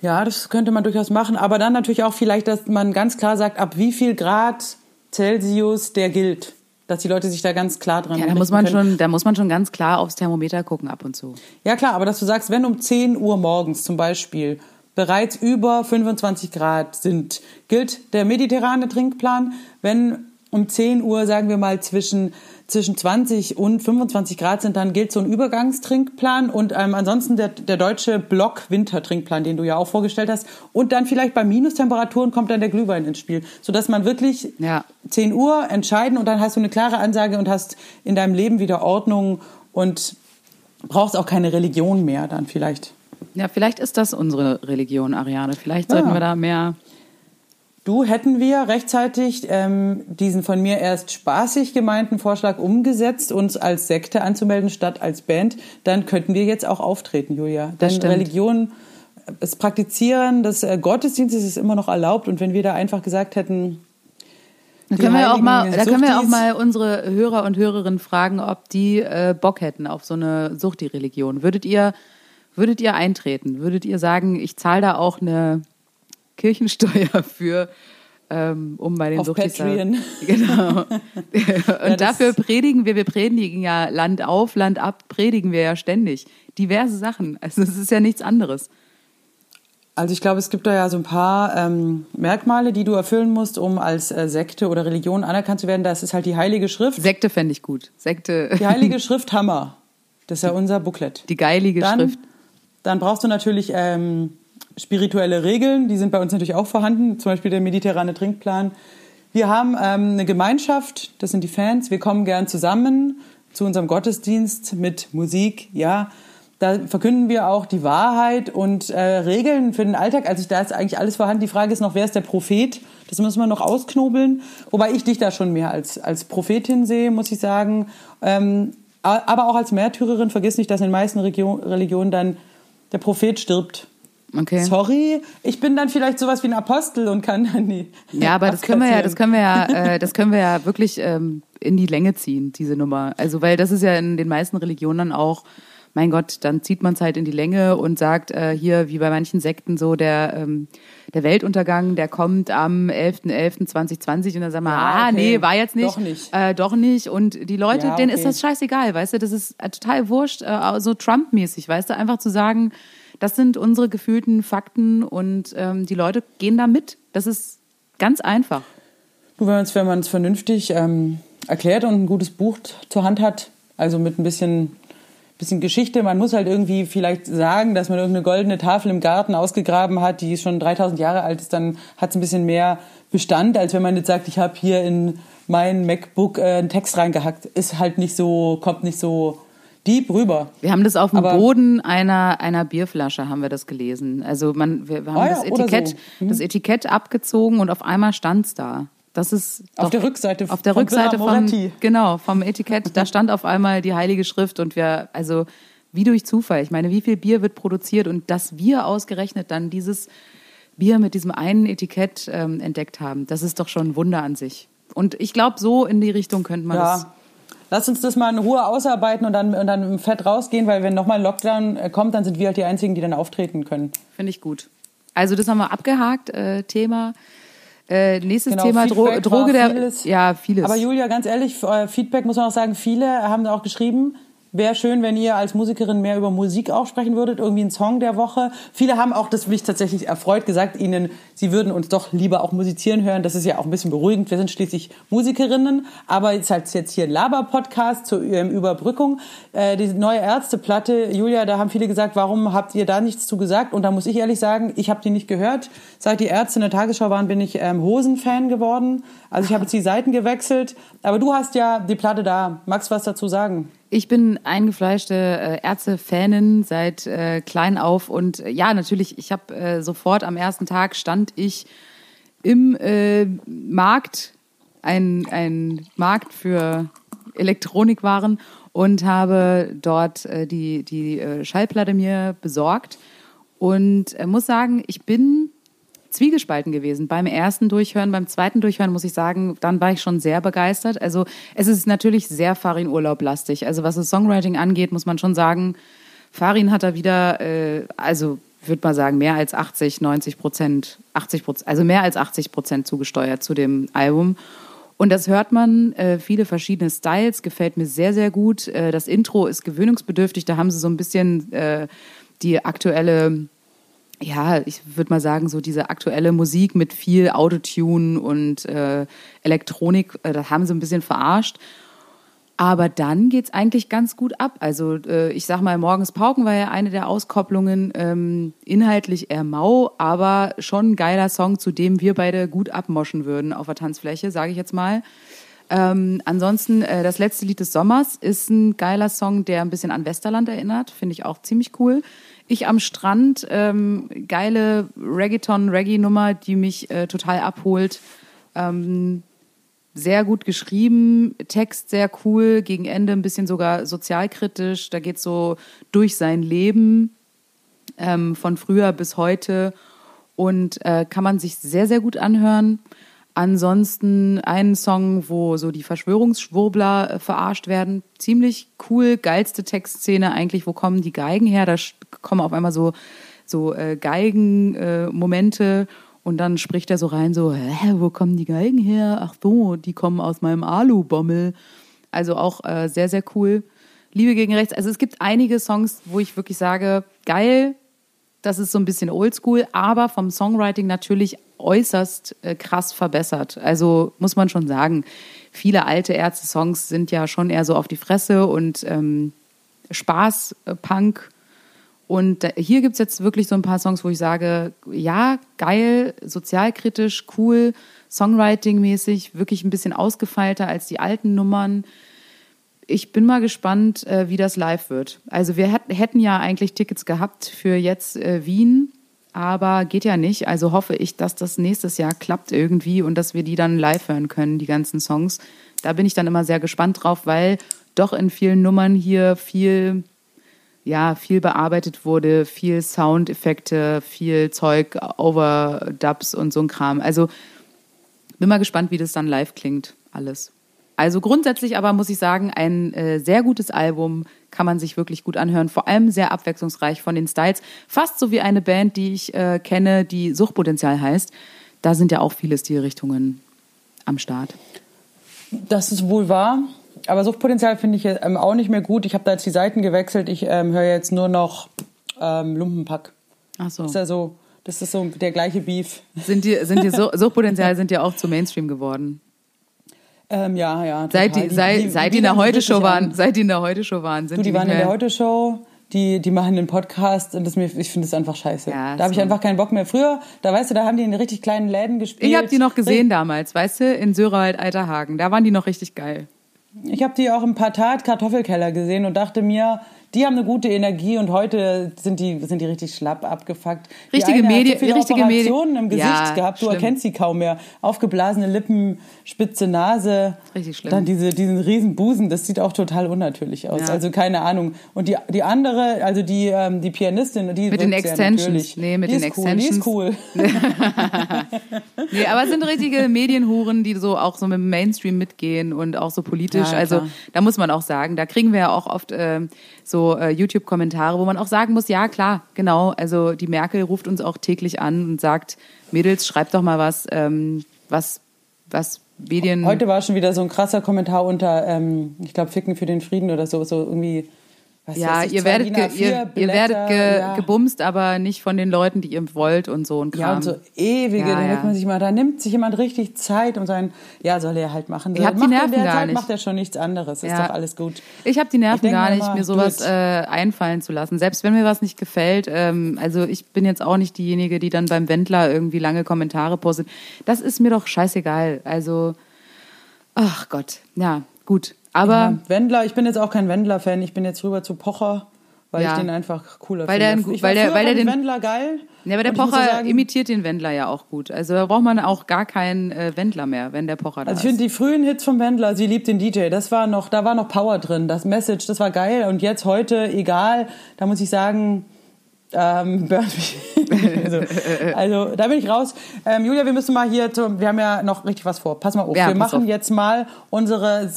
Ja, das könnte man durchaus machen. Aber dann natürlich auch vielleicht, dass man ganz klar sagt, ab wie viel Grad Celsius der gilt. Dass die Leute sich da ganz klar dran Ja, da muss man können. schon, da muss man schon ganz klar aufs Thermometer gucken ab und zu. Ja klar, aber dass du sagst, wenn um 10 Uhr morgens zum Beispiel bereits über 25 Grad sind, gilt der mediterrane Trinkplan. Wenn um 10 Uhr, sagen wir mal, zwischen, zwischen 20 und 25 Grad sind, dann gilt so ein Übergangstrinkplan und ähm, ansonsten der, der deutsche Block-Wintertrinkplan, den du ja auch vorgestellt hast. Und dann vielleicht bei Minustemperaturen kommt dann der Glühwein ins Spiel, sodass man wirklich Ja. 10 Uhr entscheiden und dann hast du eine klare Ansage und hast in deinem Leben wieder Ordnung und brauchst auch keine Religion mehr dann vielleicht. Ja, vielleicht ist das unsere Religion, Ariane. Vielleicht sollten Ja. wir da mehr. Du, hätten wir rechtzeitig ähm, diesen von mir erst spaßig gemeinten Vorschlag umgesetzt, uns als Sekte anzumelden statt als Band, dann könnten wir jetzt auch auftreten, Julia. Das Denn stimmt. Religion, das Praktizieren des äh, Gottesdienstes ist immer noch erlaubt. Und wenn wir da einfach gesagt hätten, Da können wir auch mal, da können wir auch mal unsere Hörer und Hörerinnen fragen, ob die äh, Bock hätten auf so eine Suchti-Religion. Würdet ihr, würdet ihr eintreten? Würdet ihr sagen, ich zahle da auch eine Kirchensteuer für, ähm, um bei den Auf Patreon. Genau. und das- dafür predigen wir, wir predigen ja Land auf, Land ab, predigen wir ja ständig. Diverse Sachen. Also es ist ja nichts anderes. Also ich glaube, es gibt da ja so ein paar ähm, Merkmale, die du erfüllen musst, um als äh, Sekte oder Religion anerkannt zu werden. Das ist halt die Heilige Schrift. Sekte fände ich gut. Sekte, Die Heilige Schrift Hammer. Das ist ja unser Booklet. die geilige Dann, Schrift. dann brauchst du natürlich ähm, spirituelle Regeln. Die sind bei uns natürlich auch vorhanden. Zum Beispiel der mediterrane Trinkplan. Wir haben ähm, eine Gemeinschaft. Das sind die Fans. Wir kommen gern zusammen zu unserem Gottesdienst mit Musik. Ja, da verkünden wir auch die Wahrheit und äh, Regeln für den Alltag. Also da ist eigentlich alles vorhanden. Die Frage ist noch, wer ist der Prophet? Das müssen wir noch ausknobeln. Wobei ich dich da schon mehr als, als Prophetin sehe, muss ich sagen. Ähm, aber auch als Märtyrerin, vergiss nicht, dass in den meisten Region, Religionen dann der Prophet stirbt. Okay. Sorry, ich bin dann vielleicht sowas wie ein Apostel und kann dann die. Ja, aber das können wir ja, das können wir ja, äh, das können wir ja wirklich ähm, in die Länge ziehen, diese Nummer. Also weil das ist ja in den meisten Religionen dann auch, mein Gott, dann zieht man es halt in die Länge und sagt äh, hier, wie bei manchen Sekten so, der, ähm, der Weltuntergang, der kommt am 11.11.2020 und dann sagen wir, Ja, ah, okay. nee, war jetzt nicht. Doch nicht. Äh, doch nicht. Und die Leute, Ja, denen okay. ist das scheißegal, weißt du, das ist äh, total wurscht, äh, so Trump-mäßig, weißt du, einfach zu sagen, das sind unsere gefühlten Fakten und ähm, die Leute gehen da mit. Das ist ganz einfach. Du, wenn man es vernünftig ähm, erklärt und ein gutes Buch zur Hand hat, also mit ein bisschen, bisschen Geschichte, man muss halt irgendwie vielleicht sagen, dass man irgendeine goldene Tafel im Garten ausgegraben hat, die schon 3000 Jahre alt ist, dann hat es ein bisschen mehr Bestand, als wenn man jetzt sagt, ich habe hier in mein MacBook äh, einen Text reingehackt. Ist halt nicht so, kommt nicht so deep rüber. Wir haben das auf dem Aber- Boden einer, einer Bierflasche haben wir das gelesen. Also man, wir, wir haben Ah ja, das Etikett, so. Mhm. das Etikett abgezogen und auf einmal stand's da. Das ist Auf doch- der Rückseite auf der von Rückseite Moretti. genau vom Etikett. Da stand auf einmal die Heilige Schrift und wir also wie durch Zufall. Ich meine, wie viel Bier wird produziert und dass wir ausgerechnet dann dieses Bier mit diesem einen Etikett ähm, entdeckt haben, das ist doch schon ein Wunder an sich. Und ich glaube, so in die Richtung könnte man das. Lass uns das mal in Ruhe ausarbeiten und dann, und dann im Fett rausgehen, weil wenn nochmal ein Lockdown äh, kommt, dann sind wir halt die Einzigen, die dann auftreten können. Finde ich gut. Also das haben wir abgehakt. Äh, Thema. Äh, nächstes Genau, Thema Dro Droge der. vieles. Ja, vieles. Aber Julia, ganz ehrlich, äh, Feedback muss man auch sagen, viele haben auch geschrieben, wäre schön, wenn ihr als Musikerin mehr über Musik auch sprechen würdet, irgendwie ein Song der Woche. Viele haben auch, das mich tatsächlich erfreut, gesagt, ihnen, sie würden uns doch lieber auch musizieren hören. Das ist ja auch ein bisschen beruhigend. Wir sind schließlich Musikerinnen, aber jetzt halt jetzt hier ein Laber-Podcast zur ähm, Überbrückung. Äh, die neue Ärzteplatte, Julia, da haben viele gesagt, warum habt ihr da nichts zu gesagt? Und da muss ich ehrlich sagen, ich habe die nicht gehört. Seit die Ärzte in der Tagesschau waren, bin ich ähm, Hosen-Fan geworden. Also ich habe jetzt die Seiten gewechselt. Aber du hast ja die Platte da. Magst du was dazu sagen? Ich bin eingefleischte äh, Ärzte-Fanin seit äh, klein auf und äh, ja, natürlich, ich habe äh, sofort am ersten Tag stand ich im äh, Markt, ein, ein Markt für Elektronikwaren und habe dort äh, die, die äh, Schallplatte mir besorgt und muss sagen, ich bin zwiegespalten gewesen. Beim ersten Durchhören, beim zweiten Durchhören muss ich sagen, dann war ich schon sehr begeistert. Also es ist natürlich sehr Farin Urlaub-lastig. Also was das Songwriting angeht, muss man schon sagen, Farin hat da wieder, äh, also würde mal sagen, mehr als 80, 90 Prozent, 80 Prozent, also mehr als 80 Prozent zugesteuert zu dem Album. Und das hört man, äh, viele verschiedene Styles, gefällt mir sehr, sehr gut. Äh, das Intro ist gewöhnungsbedürftig, da haben sie so ein bisschen äh, die aktuelle ja, ich würde mal sagen, so diese aktuelle Musik mit viel Autotune und äh, Elektronik, äh, das haben sie ein bisschen verarscht. Aber dann geht's eigentlich ganz gut ab. Also äh, ich sag mal, Morgens Pauken war ja eine der Auskopplungen, ähm, inhaltlich eher mau, aber schon ein geiler Song, zu dem wir beide gut abmoschen würden auf der Tanzfläche, sage ich jetzt mal. Ähm, ansonsten, äh, das letzte Lied des Sommers ist ein geiler Song, der ein bisschen an Westerland erinnert. Finde ich auch ziemlich cool. Ich am Strand, ähm, geile Reggaeton-Reggae-Nummer, die mich äh, total abholt. Ähm, sehr gut geschrieben, Text sehr cool, gegen Ende ein bisschen sogar sozialkritisch. Da geht so durch sein Leben ähm, von früher bis heute und äh, kann man sich sehr, sehr gut anhören. Ansonsten einen Song, wo so die Verschwörungsschwurbler äh, verarscht werden. Ziemlich cool, geilste Textszene eigentlich. Wo kommen die Geigen her? Da kommen auf einmal so, so äh, Geigen-Momente. Äh, und dann spricht er so rein, so, hä, wo kommen die Geigen her? Ach so, die kommen aus meinem Alu-Bommel. Also auch äh, sehr, sehr cool. Liebe gegen rechts. Also es gibt einige Songs, wo ich wirklich sage, geil, das ist so ein bisschen oldschool, aber vom Songwriting natürlich äußerst äh, krass verbessert. Also muss man schon sagen, viele alte Ärzte-Songs sind ja schon eher so auf die Fresse und ähm, Spaß, äh, Punk und hier gibt es jetzt wirklich so ein paar Songs, wo ich sage, ja, geil, sozialkritisch, cool, Songwriting-mäßig, wirklich ein bisschen ausgefeilter als die alten Nummern. Ich bin mal gespannt, äh, wie das live wird. Also wir hätten ja eigentlich Tickets gehabt für jetzt äh, Wien, aber geht ja nicht. Also hoffe ich, dass das nächstes Jahr klappt irgendwie und dass wir die dann live hören können, die ganzen Songs. Da bin ich dann immer sehr gespannt drauf, weil doch in vielen Nummern hier viel ja, viel bearbeitet wurde, viel Soundeffekte, viel Zeug, Overdubs und so ein Kram. Also bin mal gespannt, wie das dann live klingt, alles. Also grundsätzlich aber muss ich sagen, ein äh, sehr gutes Album kann man sich wirklich gut anhören. Vor allem sehr abwechslungsreich von den Styles. Fast so wie eine Band, die ich äh, kenne, die Suchtpotenzial heißt. Da sind ja auch viele Stilrichtungen am Start. Das ist wohl wahr. Aber Suchtpotenzial finde ich ähm, auch nicht mehr gut. Ich habe da jetzt die Seiten gewechselt. Ich ähm, höre jetzt nur noch ähm, Lumpenpack. Ach so. Das ist ja so, das ist so der gleiche Beef. Sind die, sind die Suchtpotenzial sind ja auch zu Mainstream geworden. Ähm, ja, ja. Seit die, sei, die, seit die, die in der Heute-Show waren, seit die in der Heute-Show waren, sind du, die, die waren in der Heute-Show die, die machen den Podcast und das mir, ich finde es einfach scheiße. Ja, da habe ich einfach keinen Bock mehr. Früher, da weißt du, da haben die in richtig kleinen Läden gespielt. Ich habe die noch gesehen damals, weißt du, in Sörewald, Alterhagen. Da waren die noch richtig geil. Ich habe die auch im Patat Kartoffelkeller gesehen und dachte mir, die haben eine gute Energie und heute sind die, sind die richtig schlapp abgefuckt. Richtige Medien, so richtige Operationen im Gesicht ja, gehabt, du schlimm. erkennst sie kaum mehr. Aufgeblasene Lippen, spitze Nase. Richtig schlimm. Dann diese, diesen riesen Busen, das sieht auch total unnatürlich aus. Ja. Also keine Ahnung. Und die, die andere, also die, ähm, die Pianistin, die Mit den Extensions. Ja nee, mit die den Extensions. Cool, die ist cool. nee, aber es sind richtige Medienhuren, die so auch so mit dem Mainstream mitgehen und auch so politisch. Ja, also da muss man auch sagen, da kriegen wir ja auch oft äh, so äh, YouTube-Kommentare, wo man auch sagen muss, ja klar, genau, also die Merkel ruft uns auch täglich an und sagt, Mädels, schreibt doch mal was, ähm, was, was Medien... Heute war schon wieder so ein krasser Kommentar unter, ähm, ich glaube, Ficken für den Frieden oder so, so irgendwie was ja, ihr werdet, ge, ihr, ihr, werdet ge, ja. gebumst, aber nicht von den Leuten, die ihr wollt und so und Kram. Ja, und so ewige, ja, da ja. man sich mal, da nimmt sich jemand richtig Zeit und sein, ja, soll er halt machen. Ich hab die Nerven gar Zeit, nicht. macht er schon nichts anderes, ist doch alles gut. Ich habe die Nerven gar nicht, mir sowas äh, einfallen zu lassen. Selbst wenn mir was nicht gefällt, ähm, also ich bin jetzt auch nicht diejenige, die dann beim Wendler irgendwie lange Kommentare postet. Das ist mir doch scheißegal. Also, ach Gott, ja, gut. Aber ja, Wendler, ich bin jetzt auch kein Wendler-Fan, ich bin jetzt rüber zu Pocher, weil ja. ich den einfach cooler weil finde. Der, weil der, weil der den Wendler geil. Ja, aber der Pocher sagen, imitiert den Wendler ja auch gut. Also da braucht man auch gar keinen äh, Wendler mehr, wenn der Pocher da also ist. Also ich finde die frühen Hits vom Wendler, sie liebt den DJ, das war noch, da war noch Power drin, das Message, das war geil und jetzt heute egal, da muss ich sagen, ähm, also, also, da bin ich raus. Ähm, Julia, wir müssen mal hier, zu, wir haben ja noch richtig was vor. Pass mal auf. Ja, wir machen auf. jetzt mal unsere,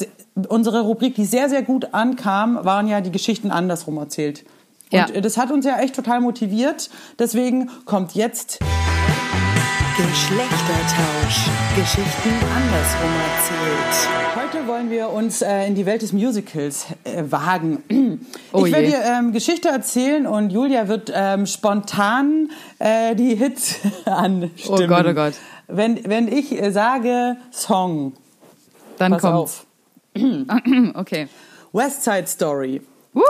unsere Rubrik, die sehr, sehr gut ankam, waren ja die Geschichten andersrum erzählt. Und ja. das hat uns ja echt total motiviert. Deswegen kommt jetzt Geschlechtertausch. Geschichten andersrum erzählt. Wollen wir uns äh, in die Welt des Musicals äh, wagen. Oh ich werde dir ähm, Geschichte erzählen und Julia wird ähm, spontan äh, die Hits anstimmen. Oh Gott, oh Gott. Wenn, wenn ich äh, sage Song, dann pass kommt's. auf. okay. West Side Story. Woo!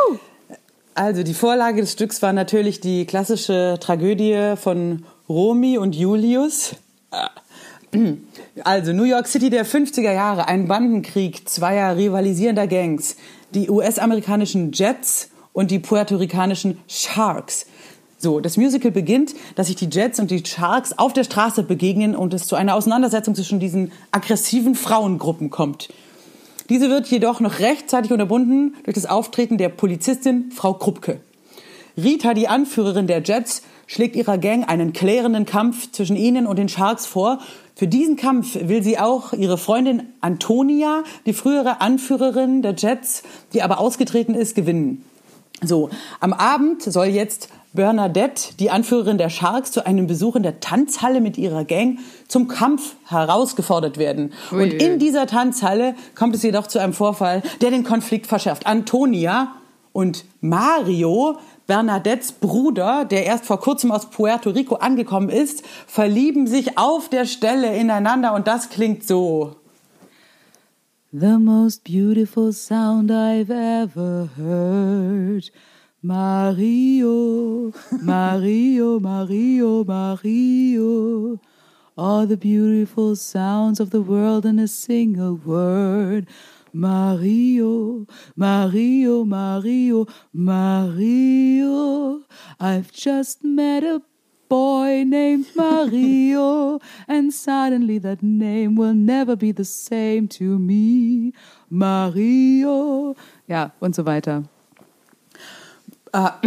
Also die Vorlage des Stücks war natürlich die klassische Tragödie von Romy und Julius. Also New York City der 50er Jahre, ein Bandenkrieg zweier rivalisierender Gangs, die US-amerikanischen Jets und die puerto-ricanischen Sharks. So, das Musical beginnt, dass sich die Jets und die Sharks auf der Straße begegnen und es zu einer Auseinandersetzung zwischen diesen aggressiven Frauengruppen kommt. Diese wird jedoch noch rechtzeitig unterbunden durch das Auftreten der Polizistin Frau Krupke. Rita, die Anführerin der Jets, schlägt ihrer Gang einen klärenden Kampf zwischen ihnen und den Sharks vor. Für diesen Kampf will sie auch ihre Freundin Antonia, die frühere Anführerin der Jets, die aber ausgetreten ist, gewinnen. So, am Abend soll jetzt Bernadette, die Anführerin der Sharks, zu einem Besuch in der Tanzhalle mit ihrer Gang zum Kampf herausgefordert werden. Ui. Und in dieser Tanzhalle kommt es jedoch zu einem Vorfall, der den Konflikt verschärft. Antonia und Mario, Bernadettes Bruder, der erst vor kurzem aus Puerto Rico angekommen ist, verlieben sich auf der Stelle ineinander und das klingt so. The most beautiful sound I've ever heard. Mario, Mario, Mario, Mario. All the beautiful sounds of the world in a single word. Mario, Mario, Mario, Mario. I've just met a boy named Mario, and suddenly that name will never be the same to me. Mario. Ja, und so weiter.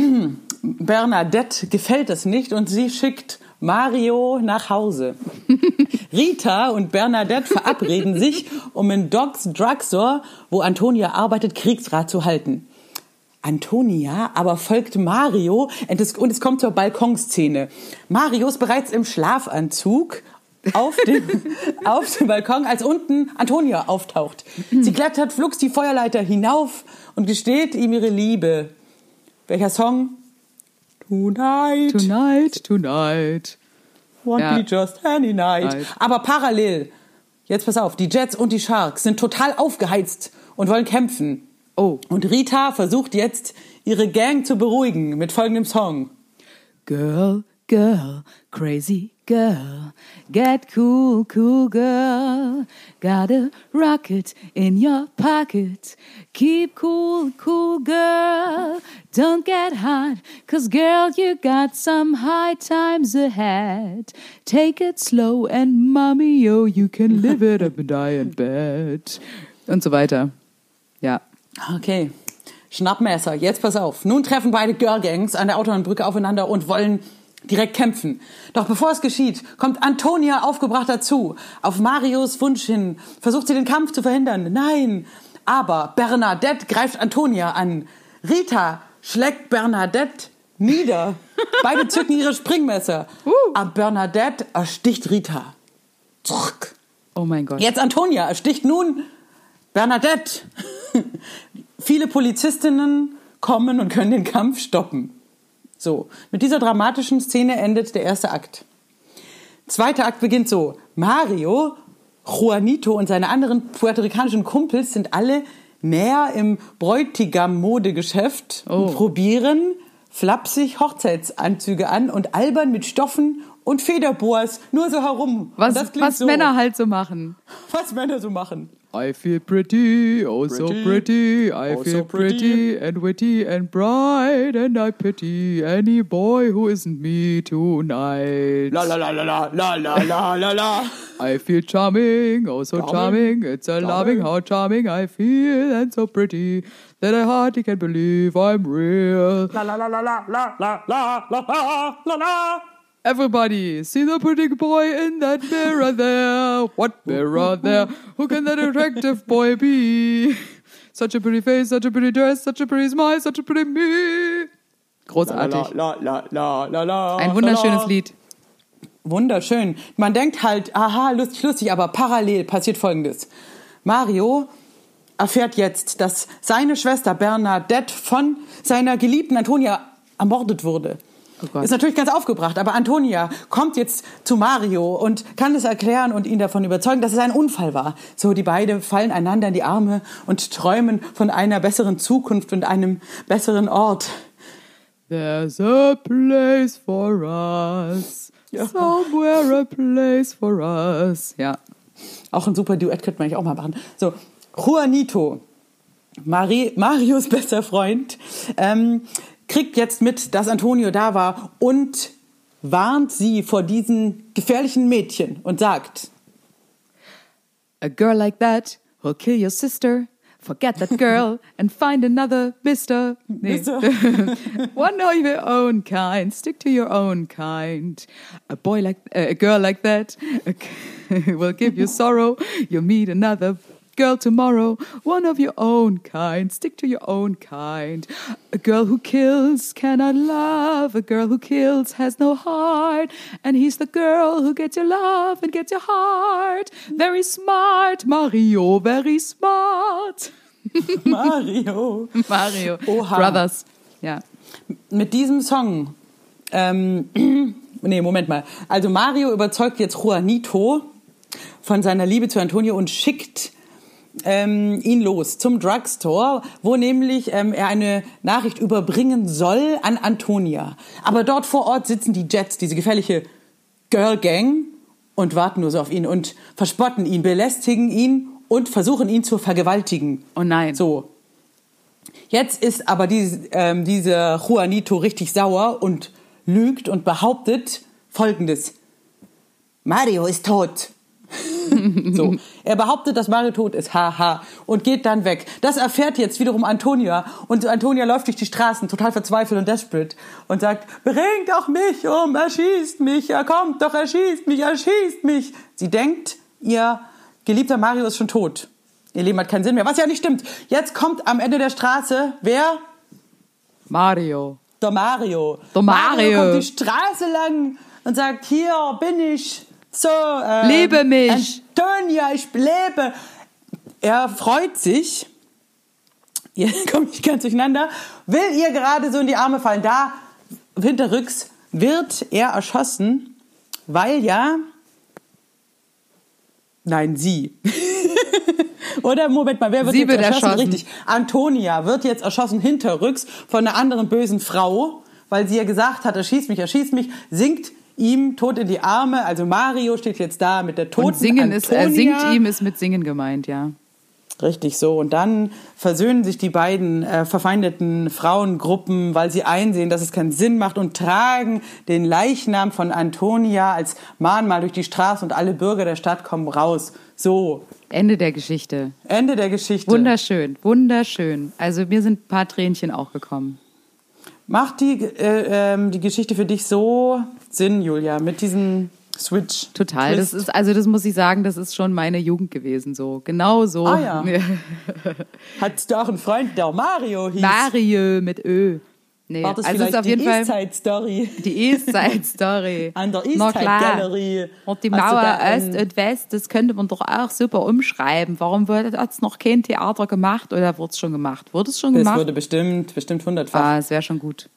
Bernadette gefällt es nicht und sie schickt Mario nach Hause. Rita und Bernadette verabreden sich, um in Docs Drugstore, wo Antonia arbeitet, Kriegsrat zu halten. Antonia aber folgt Mario und es, und es kommt zur Balkonszene. Mario ist bereits im Schlafanzug auf dem, auf dem Balkon, als unten Antonia auftaucht. Sie klettert flugs die Feuerleiter hinauf und gesteht ihm ihre Liebe. Welcher Song? Tonight. Tonight, tonight. Won't Ja. be just any night. Night. Aber parallel, jetzt pass auf, die Jets und die Sharks sind total aufgeheizt und wollen kämpfen. Oh. Und Rita versucht jetzt, ihre Gang zu beruhigen mit folgendem Song. Girl, girl, crazy girl, get cool, cool girl. Got a rocket in your pocket. Keep cool, cool girl. Don't get hot, cause girl, you got some high times ahead. Take it slow and mommy, yo, you can live it up and die in bed. Und so weiter. Ja. Okay, Schnappmesser, jetzt pass auf. Nun treffen beide Girl-Gangs an der Autobahnbrücke aufeinander und wollen direkt kämpfen. Doch bevor es geschieht, kommt Antonia aufgebracht dazu. Auf Marios Wunsch hin versucht sie den Kampf zu verhindern. Nein, aber Bernadette greift Antonia an. Rita schlägt Bernadette nieder. Beide zücken ihre Springmesser. Aber Bernadette ersticht Rita. Zurück. Oh mein Gott. Jetzt Antonia ersticht nun Bernadette. Viele Polizistinnen kommen und können den Kampf stoppen. So, mit dieser dramatischen Szene endet der erste Akt. Zweiter Akt beginnt so. Mario, Juanito und seine anderen puerto-ricanischen Kumpels sind alle näher im Bräutigam-Modegeschäft und Oh. probieren flapsig Hochzeitsanzüge an und albern mit Stoffen und Federboas nur so herum. Was, was so, Männer halt so machen. was Männer so machen. I feel pretty, oh so Pretty, pretty. I oh feel so pretty. pretty. and witty and bright, and I pity any boy who isn't me tonight. La la la la la la la la la la. I feel charming, oh so charming. Charming. It's a Charming. loving how charming I feel, and so pretty that I hardly can believe I'm real. La la la la la la la la la la la la. Everybody, see the pretty boy in that mirror there. What mirror there? Who can that attractive boy be? Such a pretty face, such a pretty dress, such a pretty smile, such a pretty me. Großartig. La la la la la. Ein wunderschönes Lied. Wunderschön. Man denkt halt, aha, lustig, lustig, aber parallel passiert Folgendes. Mario erfährt jetzt, dass seine Schwester Bernadette von seiner geliebten Antonia ermordet wurde. Oh. Ist natürlich ganz aufgebracht, aber Antonia kommt jetzt zu Mario und kann es erklären und ihn davon überzeugen, dass es ein Unfall war. So, die beiden fallen einander in die Arme und träumen von einer besseren Zukunft und einem besseren Ort. There's a place for us. Somewhere a place for us. Ja. Auch ein super Duett könnte man eigentlich auch mal machen. So, Juanito, Mari Marios bester Freund, ähm, kriegt jetzt mit, dass Antonio da war und warnt sie vor diesen gefährlichen Mädchen und sagt, A girl like that will kill your sister. Forget that girl and find another mister. Nee. One of your own kind. Stick to your own kind. A boy like, uh, a girl like that will give you sorrow. You'll meet another girl tomorrow. One of your own kind. Stick to your own kind. A girl who kills cannot love. A girl who kills has no heart. And he's the girl who gets your love and gets your heart. Very smart, Mario. Very smart. Mario. Mario. Oha. Brothers. Ja. Mit diesem Song, ähm, nee, Moment mal. Also Mario überzeugt jetzt Juanito von seiner Liebe zu Antonio und schickt ähm, ihn los zum Drugstore, wo nämlich ähm, er eine Nachricht überbringen soll an Antonia. Aber dort vor Ort sitzen die Jets, diese gefährliche Girl Gang, und warten nur so auf ihn und verspotten ihn, belästigen ihn und versuchen ihn zu vergewaltigen. Oh nein. So. Jetzt ist aber diese, ähm, dieser Juanito richtig sauer und lügt und behauptet Folgendes. Mario ist tot. So. Er behauptet, dass Mario tot ist. Haha. Und geht dann weg. Das erfährt jetzt wiederum Antonia. Und Antonia läuft durch die Straßen, total verzweifelt und desperate. Und sagt, bringt doch mich um, erschießt mich. Er kommt doch, erschießt mich, erschießt mich. Sie denkt, ihr geliebter Mario ist schon tot. Ihr Leben hat keinen Sinn mehr. Was ja nicht stimmt. Jetzt kommt am Ende der Straße, wer? Mario. Der Mario. Der Mario. kommt die Straße lang und sagt, hier bin ich. So. ähm, Liebe mich. Antonia, ich lebe. Er freut sich. Ihr kommt nicht ganz durcheinander. Will ihr gerade so in die Arme fallen. Da, hinterrücks, wird er erschossen, weil ja. Nein, sie. Oder Moment mal, wer wird Sie jetzt wird erschossen? erschossen. Richtig. Antonia wird jetzt erschossen hinterrücks von einer anderen bösen Frau, weil sie ja gesagt hat, erschieß mich, erschieß mich, sinkt ihm tot in die Arme. Also Mario steht jetzt da mit der toten Und singen ist, er Antonia. singt ihm ist mit singen gemeint, ja. Richtig so. Und dann versöhnen sich die beiden äh, verfeindeten Frauengruppen, weil sie einsehen, dass es keinen Sinn macht und tragen den Leichnam von Antonia als Mahnmal durch die Straße und alle Bürger der Stadt kommen raus. So, Ende der Geschichte. Ende der Geschichte. Wunderschön, wunderschön. Also mir sind ein paar Tränchen auch gekommen. Macht die, äh, ähm, die Geschichte für dich so Sinn, Julia, mit diesem Switch? Total. Das Twist? ist, also das muss ich sagen, das ist schon meine Jugend gewesen, so. Genau so. Ah, ja. Hattest du auch einen Freund, der Mario hieß? Mario mit Ö. Nee, War das also es vielleicht ist auf jeden die Fall Eastside Story? die Eastside Story. An der Eastside. Gallery. Und die du Mauer da Ost und West, das könnte man doch auch super umschreiben. Warum hat es noch kein Theater gemacht oder wurde es schon gemacht? Wurde es schon Das gemacht? wurde bestimmt, bestimmt hundertfach. ah, es wäre schon gut.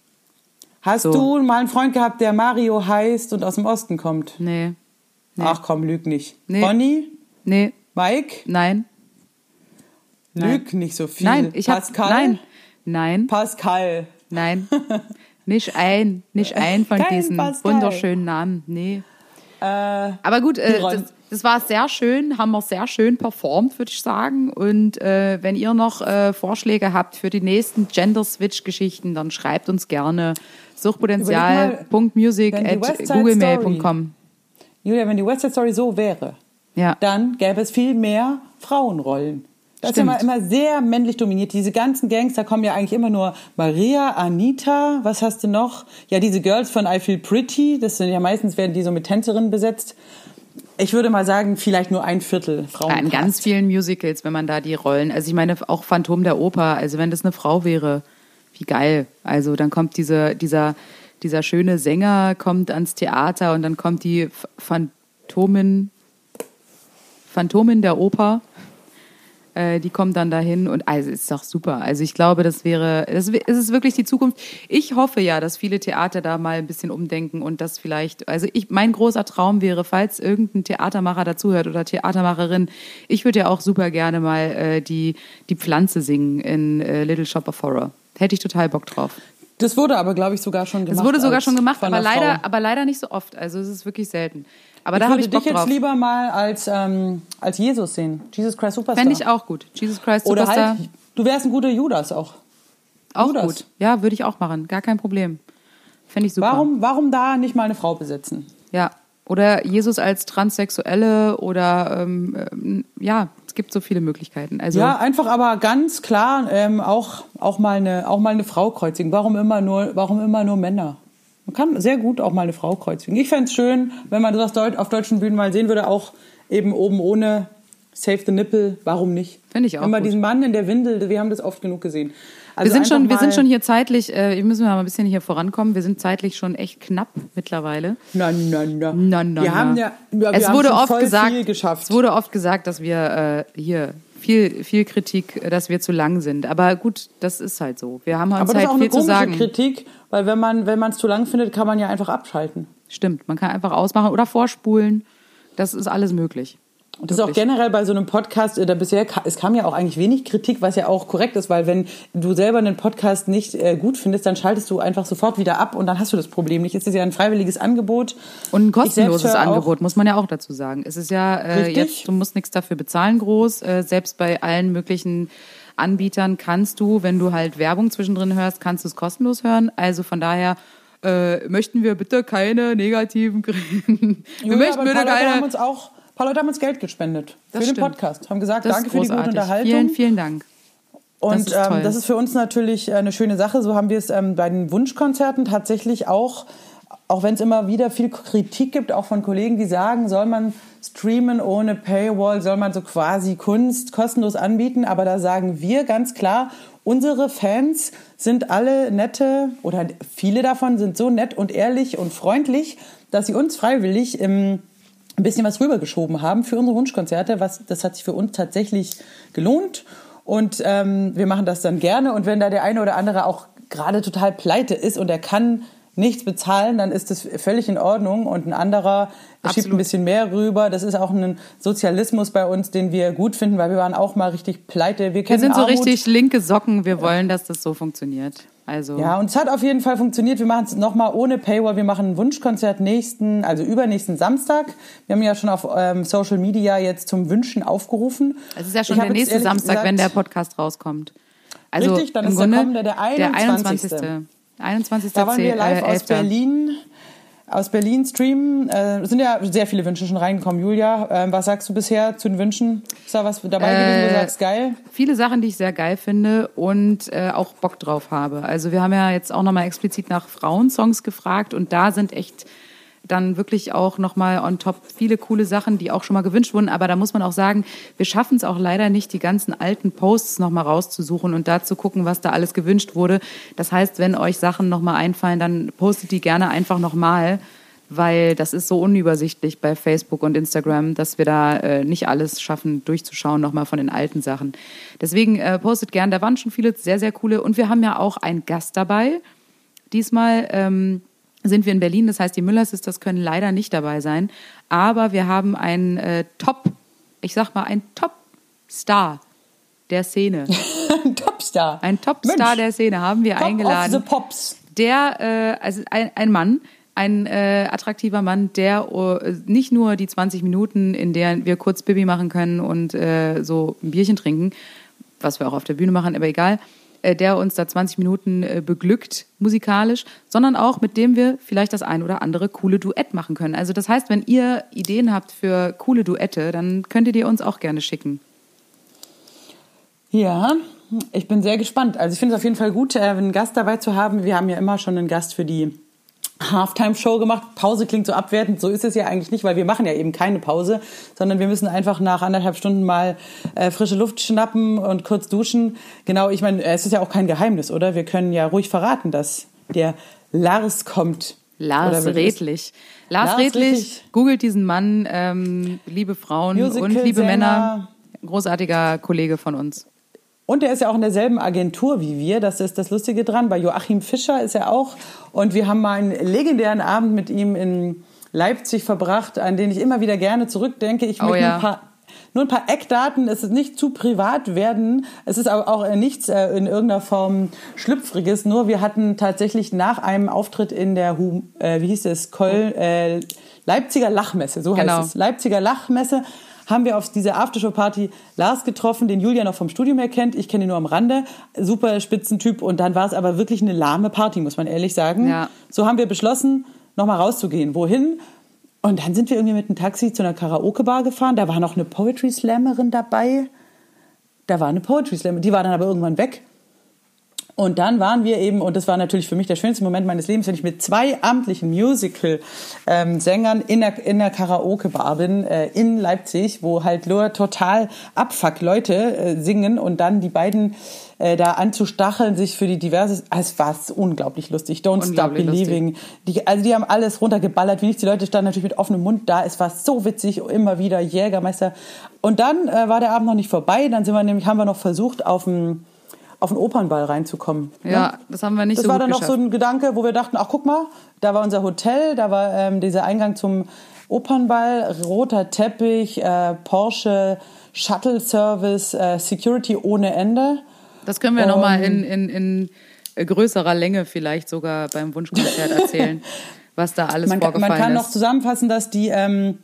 Hast so. du mal einen Freund gehabt, der Mario heißt und aus dem Osten kommt? Nee. Nee. Ach komm, lüg nicht. Nee. Bonnie? Nee, Mike? nein. Nein. Lüg nicht so viel. Nein, ich Pascal? nein. Nein, Pascal. Nein. nicht ein, nicht ein von Kein diesen Pascal. wunderschönen Namen. Nee. Äh, Aber gut, äh, das, das war sehr schön, haben wir sehr schön performt, würde ich sagen. Und äh, wenn ihr noch äh, Vorschläge habt für die nächsten Gender-Switch-Geschichten, dann schreibt uns gerne suchtpotenzial.music wenn die at West Side googlemail.com. Julia, wenn die West Side Story so wäre, Ja. dann gäbe es viel mehr Frauenrollen. Das Stimmt. ist ja immer, immer sehr männlich dominiert. Diese ganzen Gangster kommen ja eigentlich immer nur Maria, Anita, was hast du noch? Ja, diese Girls von I Feel Pretty, das sind ja meistens werden die so mit Tänzerinnen besetzt. Ich würde mal sagen, vielleicht nur ein Viertel Frauen. Ja, in ganz vielen Musicals, wenn man da die Rollen, also ich meine auch Phantom der Oper, also wenn das eine Frau wäre, wie geil. Also dann kommt diese, dieser, dieser schöne Sänger kommt ans Theater und dann kommt die Ph- Phantomin, Phantomin der Oper, äh, die kommt dann dahin und also ist doch super. Also ich glaube, das wäre, das ist wirklich die Zukunft. Ich hoffe ja, dass viele Theater da mal ein bisschen umdenken und das vielleicht, also ich, mein großer Traum wäre, falls irgendein Theatermacher dazuhört oder Theatermacherin, ich würde ja auch super gerne mal äh, die, die Pflanze singen in äh, Little Shop of Horror. Hätte ich total Bock drauf. Das wurde aber, glaube ich, sogar schon gemacht. Das wurde sogar schon gemacht, aber leider, Frau. aber leider nicht so oft. Also es ist wirklich selten. Aber Ich da habe würde ich Bock dich jetzt drauf. lieber mal als, ähm, als Jesus sehen. Jesus Christ Superstar. Fände ich auch gut. Jesus Christ Oder Superstar. halt, du wärst ein guter Judas auch. auch Judas. gut. Ja, würde ich auch machen. Gar kein Problem. Fände ich super. Warum, warum da nicht mal eine Frau besitzen? Ja. Oder Jesus als Transsexuelle oder ähm, ähm, ja, es gibt so viele Möglichkeiten. Also Ja, einfach aber ganz klar ähm, auch, auch, mal eine, auch mal eine Frau kreuzigen. Warum immer nur, warum immer nur Männer? Man kann sehr gut auch mal eine Frau kreuzigen. Ich fände es schön, wenn man das auf deutschen Bühnen mal sehen würde, auch eben oben ohne Save the Nipple. Warum nicht? Finde ich auch Immer gut. diesen Mann in der Windel, wir haben das oft genug gesehen. Also wir sind schon, wir sind schon hier zeitlich, äh, wir müssen mal ein bisschen hier vorankommen. Wir sind zeitlich schon echt knapp mittlerweile. Na, na, na. Na, na, wir na. haben ja, ja wir es haben wurde oft gesagt, es wurde oft gesagt, dass wir äh, hier viel, viel Kritik, äh, dass wir zu lang sind. Aber gut, das ist halt so. Wir haben uns aber das ist halt auch eine viel zu komische sagen. Kritik, weil wenn man wenn man es zu lang findet, kann man ja einfach abschalten. Stimmt, man kann einfach ausmachen oder vorspulen. Das ist alles möglich. Und das ist auch generell bei so einem Podcast, äh, da bisher, es kam ja auch eigentlich wenig Kritik, was ja auch korrekt ist, weil wenn du selber einen Podcast nicht äh, gut findest, dann schaltest du einfach sofort wieder ab und dann hast du das Problem nicht. Es ist ja ein freiwilliges Angebot. Und ein kostenloses Angebot, muss man ja auch dazu sagen. Es ist ja äh, jetzt, du musst nichts dafür bezahlen groß. Äh, selbst bei allen möglichen Anbietern kannst du, wenn du halt Werbung zwischendrin hörst, kannst du es kostenlos hören. Also von daher äh, möchten wir bitte keine negativen Kritiken. Wir Julia, möchten bitte Leute haben keine. uns auch, paar Leute haben uns Geld gespendet Das für den stimmt. Podcast. Haben gesagt, Das danke ist für die gute. Unterhaltung. Vielen, vielen Dank. Und ist toll. ähm, das ist für uns natürlich eine schöne Sache. So haben wir es ähm, bei den Wunschkonzerten tatsächlich auch, auch wenn es immer wieder viel Kritik gibt, auch von Kollegen, die sagen, soll man streamen ohne Paywall, soll man so quasi Kunst kostenlos anbieten. Aber da sagen wir ganz klar, unsere Fans sind alle nette oder viele davon sind so nett und ehrlich und freundlich, dass sie uns freiwillig im ein bisschen was rübergeschoben haben für unsere Wunschkonzerte. Was, das hat sich für uns tatsächlich gelohnt. Und ähm, wir machen das dann gerne. Und wenn da der eine oder andere auch gerade total pleite ist und er kann nichts bezahlen, dann ist das völlig in Ordnung. Und ein anderer schiebt Absolut. ein bisschen mehr rüber. Das ist auch ein Sozialismus bei uns, den wir gut finden, weil wir waren auch mal richtig pleite. Wir, Wir sind so Armut. richtig linke Socken. Wir wollen, dass das so funktioniert. Also Ja, und es hat auf jeden Fall funktioniert. Wir machen es nochmal ohne Paywall. Wir machen ein Wunschkonzert nächsten, also übernächsten Samstag. Wir haben ja schon auf ähm, Social Media jetzt zum Wünschen aufgerufen. es ist ja schon Ich der nächste Samstag, gesagt- wenn der Podcast rauskommt. Also Richtig, dann ist der kommende, der 21.. 21. 21. Da wollen wir live äh, aus 11.. Berlin, aus Berlin streamen. Äh, es sind ja sehr viele Wünsche schon reingekommen. Julia, ähm, was sagst du bisher zu den Wünschen? Ist da was dabei gewesen, wo du Äh, sagst, geil? viele Sachen, die ich sehr geil finde und äh, auch Bock drauf habe. Also wir haben ja jetzt auch nochmal explizit nach Frauensongs gefragt und da sind echt dann wirklich auch nochmal on top viele coole Sachen, die auch schon mal gewünscht wurden. Aber da muss man auch sagen, wir schaffen es auch leider nicht, die ganzen alten Posts nochmal rauszusuchen und da zu gucken, was da alles gewünscht wurde. Das heißt, wenn euch Sachen nochmal einfallen, dann postet die gerne einfach nochmal weil das ist so unübersichtlich bei Facebook und Instagram, dass wir da äh, nicht alles schaffen, durchzuschauen, nochmal von den alten Sachen. Deswegen äh, postet gern, da waren schon viele sehr, sehr coole. Und wir haben ja auch einen Gast dabei. Diesmal ähm, sind wir in Berlin, das heißt, die Müller Sisters können leider nicht dabei sein. Aber wir haben einen äh, Top, ich sag mal, einen Top-Star der Szene. Ein Topstar. Ein Top-Star der Szene haben wir Top eingeladen of the Pops. der, äh, also ein, ein Mann, ein äh, attraktiver Mann, der äh, nicht nur die 20 Minuten, in der wir kurz Bibi machen können und äh, so ein Bierchen trinken, was wir auch auf der Bühne machen, aber egal, der uns da 20 Minuten äh, beglückt musikalisch, sondern auch mit dem wir vielleicht das ein oder andere coole Duett machen können. Also das heißt, wenn ihr Ideen habt für coole Duette, dann könnt ihr uns auch gerne schicken. Ja, ich bin sehr gespannt. Also ich finde es auf jeden Fall gut, äh, einen Gast dabei zu haben. Wir haben ja immer schon einen Gast für die Halftime-Show gemacht. Pause klingt so abwertend, so ist es ja eigentlich nicht, weil wir machen ja eben keine Pause, sondern wir müssen einfach nach anderthalb Stunden mal äh, frische Luft schnappen und kurz duschen. Genau, ich meine, es ist ja auch kein Geheimnis, oder? Wir können ja ruhig verraten, dass der Lars kommt. Lars Redlich. Lars, Lars Redlich, Redlich. googelt diesen Mann, ähm, liebe Frauen Musical, und liebe Sänger. Männer. Großartiger Kollege von uns. Und er ist ja auch in derselben Agentur wie wir. Das ist das Lustige dran. Bei Joachim Fischer ist er auch. Und wir haben mal einen legendären Abend mit ihm in Leipzig verbracht, an den ich immer wieder gerne zurückdenke. Ich Oh möchte ja. ein paar nur ein paar Eckdaten, es ist nicht zu privat werden, es ist aber auch nichts äh, in irgendeiner Form Schlüpfriges, nur wir hatten tatsächlich nach einem Auftritt in der, äh, wie hieß es, Köln, äh, Leipziger Lachmesse, so Genau. heißt es, Leipziger Lachmesse, haben wir auf diese Aftershow-Party Lars getroffen, den Julia noch vom Studium her kennt, ich kenne ihn nur am Rande, super Spitzentyp und dann war es aber wirklich eine lahme Party, muss man ehrlich sagen. Ja. So haben wir beschlossen, nochmal rauszugehen. Wohin? Und dann sind wir irgendwie mit einem Taxi zu einer Karaoke-Bar gefahren. Da war noch eine Poetry Slammerin dabei. Da war eine Poetry Slammerin, die war dann aber irgendwann weg. Und dann waren wir eben, und das war natürlich für mich der schönste Moment meines Lebens, wenn ich mit zwei amtlichen Musical-Sängern in der, in der Karaoke-Bar bin, äh, in Leipzig, wo halt nur total abfuck Leute äh, singen und dann die beiden äh, da anzustacheln, sich für die diverse, ah, es war unglaublich lustig. Don't Stop Unglaublich Believing. Die, also die haben alles runtergeballert, wie nichts. Die Leute standen natürlich mit offenem Mund da. Es war so witzig, immer wieder Jägermeister. Und dann äh, war der Abend noch nicht vorbei. Dann sind wir nämlich, haben wir noch versucht, auf den auf den Opernball reinzukommen. Ja, ne? das haben wir nicht das so war gut dann noch geschafft. so ein Gedanke, wo wir dachten, ach guck mal, da war unser Hotel, da war ähm, dieser Eingang zum Opernball, roter Teppich, äh, Porsche, Shuttle Service, äh, Security ohne Ende. Das können wir noch nochmal Ähm, in, in, in größerer Länge vielleicht sogar beim Wunschkonzert erzählen, was da alles Man, vorgefallen man kann ist. noch zusammenfassen, dass die, ähm,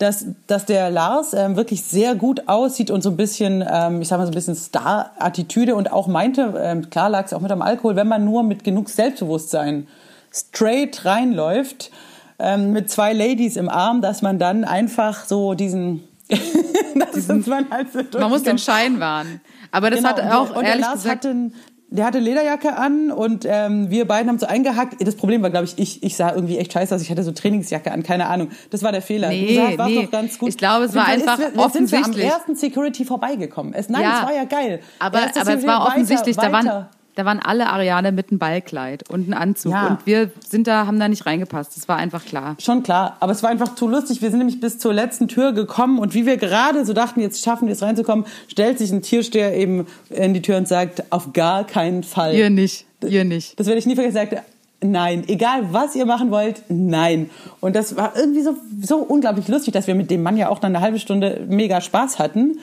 dass, dass der Lars ähm, wirklich sehr gut aussieht und so ein bisschen, ähm, ich sag mal so ein bisschen Star-Attitüde und auch meinte, ähm, klar lag es auch mit am Alkohol, wenn man nur mit genug Selbstbewusstsein straight reinläuft, ähm, mit zwei Ladies im Arm, dass man dann einfach so diesen, ist man halt so Man muss den. Schein wahren. Aber das Genau, hat und auch der, und der ehrlich Lars gesagt. hatte, der hatte Lederjacke an und ähm, wir beiden haben so eingehackt. Das Problem war, glaube ich, ich, ich sah irgendwie echt scheiße aus. Ich hatte so Trainingsjacke an, keine Ahnung. Das war der Fehler. Nee, du warst nee. doch ganz gut. Ich glaube, es war einfach ist, wir, wir sind wir am offensichtlich. ersten Security vorbeigekommen. Es, nein, Ja. es war ja geil. Aber, aber es war weiter, offensichtlich, da, waren, weiter. Da waren alle Ariane mit einem Ballkleid und einem Anzug. Ja. Und wir sind da, haben da nicht reingepasst. Das war einfach klar. Schon klar, aber es war einfach zu lustig. Wir sind nämlich bis zur letzten Tür gekommen und wie wir gerade so dachten, jetzt schaffen wir es reinzukommen, stellt sich ein Türsteher eben in die Tür und sagt, auf gar keinen Fall. Ihr nicht. Ihr nicht. Das werde ich nie vergessen. Er sagte, nein, egal was ihr machen wollt, nein. Und das war irgendwie so, so unglaublich lustig, dass wir mit dem Mann ja auch dann eine halbe Stunde mega Spaß hatten.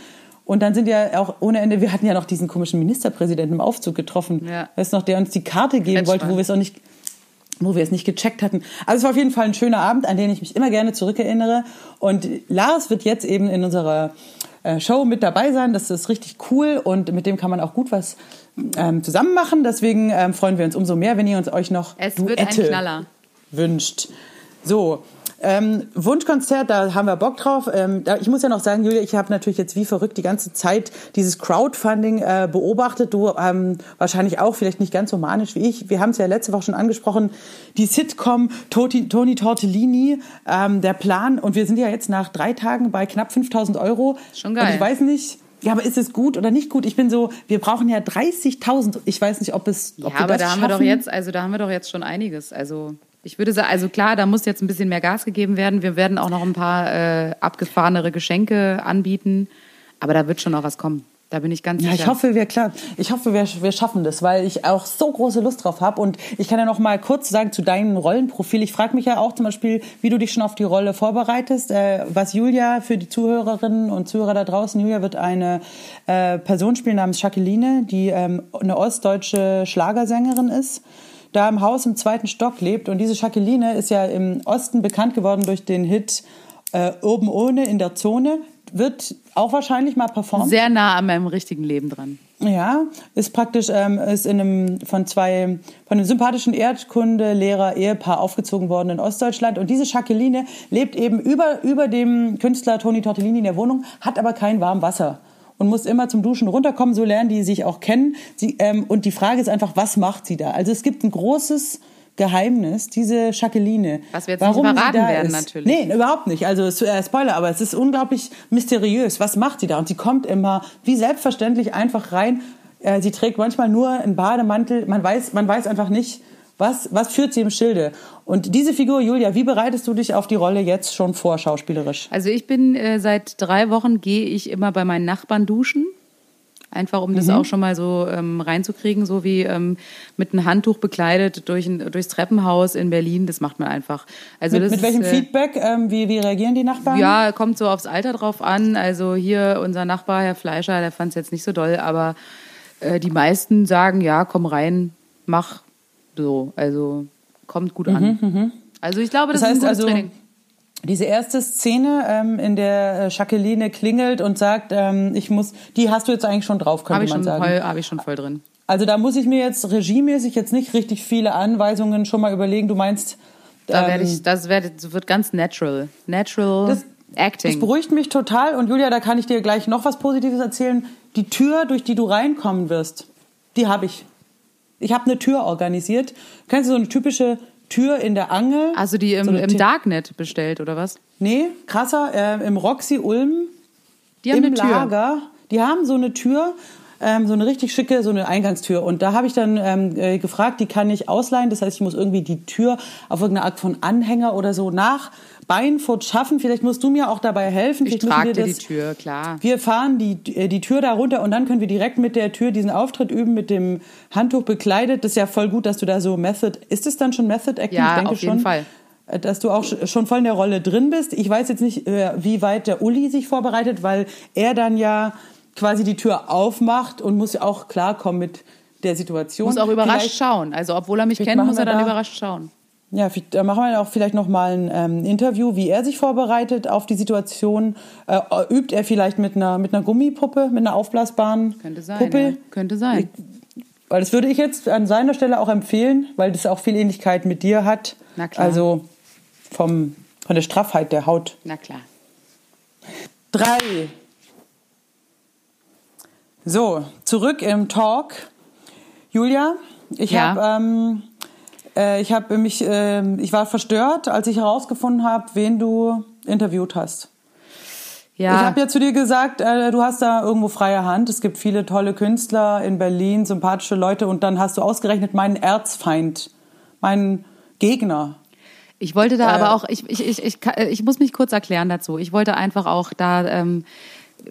Und dann sind ja auch ohne Ende, wir hatten ja noch diesen komischen Ministerpräsidenten im Aufzug getroffen. Ja. Weißt noch, der uns die Karte geben wollte, wo wir es auch nicht wo wir es nicht gecheckt hatten. Also es war auf jeden Fall ein schöner Abend, an den ich mich immer gerne zurückerinnere. Und Lars wird jetzt eben in unserer äh, Show mit dabei sein. Das ist richtig cool und mit dem kann man auch gut was ähm, zusammen machen. Deswegen ähm, freuen wir uns umso mehr, wenn ihr uns euch noch Es wird ein Duette Knaller. wünscht. So, ähm, Wunschkonzert, da haben wir Bock drauf. Ähm, da, ich muss ja noch sagen, Julia, ich habe natürlich jetzt wie verrückt die ganze Zeit dieses Crowdfunding äh, beobachtet. Du ähm, wahrscheinlich auch, vielleicht nicht ganz so manisch wie ich. Wir haben es ja letzte Woche schon angesprochen. Die Sitcom Toti, Toni Tortellini, ähm, der Plan. Und wir sind ja jetzt nach drei Tagen bei knapp 5000 Euro. Schon geil. Und ich weiß nicht, ja, aber ist es gut oder nicht gut? Ich bin so, wir brauchen ja 30.000. Ich weiß nicht, ob es, ob Ja, aber da haben wir doch jetzt, also da haben wir doch jetzt schon einiges. Also ich würde sagen, also klar, da muss jetzt ein bisschen mehr Gas gegeben werden. Wir werden auch noch ein paar äh, abgefahrenere Geschenke anbieten, aber da wird schon noch was kommen. Da bin ich ganz Ja, sicher. ich hoffe, wir klar. Ich hoffe, wir, wir schaffen das, weil ich auch so große Lust drauf habe. Und ich kann ja noch mal kurz sagen zu deinem Rollenprofil. Ich frage mich ja auch zum Beispiel, wie du dich schon auf die Rolle vorbereitest. Äh, was Julia für die Zuhörerinnen und Zuhörer da draußen. Julia wird eine äh, Person spielen namens Jacqueline, die ähm, eine ostdeutsche Schlagersängerin ist da im Haus im zweiten Stock lebt. Und diese Jacqueline ist ja im Osten bekannt geworden durch den Hit äh, Oben ohne in der Zone. Wird auch wahrscheinlich mal performt. Sehr nah an meinem richtigen Leben dran. Ja, ist praktisch ähm, ist in einem von zwei von einem sympathischen Erdkundelehrer Ehepaar aufgezogen worden in Ostdeutschland und diese Jacqueline lebt eben über über dem Künstler Toni Tortellini in der Wohnung, hat aber kein warmes Wasser und muss immer zum Duschen runterkommen. So lernen die sich auch kennen. Sie, ähm, und die Frage ist einfach, was macht sie da? Also es gibt ein großes Geheimnis, diese Jacqueline. Was wir jetzt Warum nicht verraten werden, ist. natürlich. Nee, überhaupt nicht. Also äh, Spoiler, aber es ist unglaublich mysteriös. Was macht sie da? Und sie kommt immer wie selbstverständlich einfach rein. Äh, Sie trägt manchmal nur einen Bademantel. Man weiß, man weiß einfach nicht, was, was führt sie im Schilde. Und diese Figur, Julia, wie bereitest du dich auf die Rolle jetzt schon vor, schauspielerisch? Also ich bin äh, seit drei Wochen gehe ich immer bei meinen Nachbarn duschen. Einfach um das auch schon mal so ähm, reinzukriegen, so wie ähm, mit einem Handtuch bekleidet durch ein, durchs Treppenhaus in Berlin. Das macht man einfach. Also Mit, mit welchem ist, äh, Feedback? Ähm, wie, wie reagieren die Nachbarn? Ja, kommt so aufs Alter drauf an. Also hier unser Nachbar, Herr Fleischer, der fand es jetzt nicht so doll, aber äh, die meisten sagen, ja, komm rein, mach so. Also kommt gut an. Also ich glaube, das, Das heißt ist ein gutes also, Training. diese erste Szene, ähm, in der äh, Jacqueline klingelt und sagt, ähm, ich muss, die hast du jetzt eigentlich schon drauf, könnte Habe ich, man schon sagen. voll- hab ich schon voll drin. Also da muss ich mir jetzt regiemäßig jetzt nicht richtig viele Anweisungen schon mal überlegen. Du meinst, Da ähm, werde ich, das werde, das wird ganz natural. Natural Das- Acting. Das beruhigt mich total. Und Julia, da kann ich dir gleich noch was Positives erzählen. Die Tür, durch die du reinkommen wirst, die habe ich. Ich habe eine Tür organisiert. Kennst du so eine typische Tür in der Angel? also die im, so im Darknet bestellt, oder was? Nee, krasser, äh, im Roxy Ulm, Die haben im eine Tür. Lager. Die haben so eine Tür, ähm, so eine richtig schicke, so eine Eingangstür. Und da habe ich dann ähm, äh, gefragt, die kann ich ausleihen. Das heißt, ich muss irgendwie die Tür auf irgendeine Art von Anhänger oder so nach Beinfurt schaffen. Vielleicht musst du mir auch dabei helfen. Ich trage dir die Tür, klar. Wir fahren die, äh, die Tür da runter und dann können wir direkt mit der Tür diesen Auftritt üben, mit dem Handtuch bekleidet. Das ist ja voll gut, dass du da so Method, ist es dann schon Method Acting? Ja, ich denke auf jeden schon, Fall. äh, Dass du auch sch- schon voll in der Rolle drin bist. Ich weiß jetzt nicht, äh, wie weit der Uli sich vorbereitet, weil er dann ja quasi die Tür aufmacht und muss ja auch klarkommen mit der Situation. Muss auch überrascht Vielleicht- schauen. Also obwohl er mich kennt, muss er dann da- überrascht schauen. Ja, da machen wir auch vielleicht noch mal ein ähm, Interview, wie er sich vorbereitet auf die Situation. Äh, übt er vielleicht mit einer mit einer Gummipuppe, mit einer aufblasbaren Könnte sein. Puppe? Ja. Könnte sein. Weil das würde ich jetzt an seiner Stelle auch empfehlen, weil das auch viel Ähnlichkeit mit dir hat. Na klar. Also vom von der Straffheit der Haut. Na klar. Drei. So, zurück im Talk. Julia, ich Ja. habe ähm, äh, ich habe mich ähm, ich war verstört, als ich herausgefunden habe, wen du interviewt hast. Ja. Ich habe ja zu dir gesagt, äh, du hast da irgendwo freie Hand. Es gibt viele tolle Künstler in Berlin, sympathische Leute und dann hast du ausgerechnet meinen Erzfeind, meinen Gegner. Ich wollte da Äh, aber auch, ich, ich, ich, ich, ich muss mich kurz erklären dazu. Ich wollte einfach auch da ähm,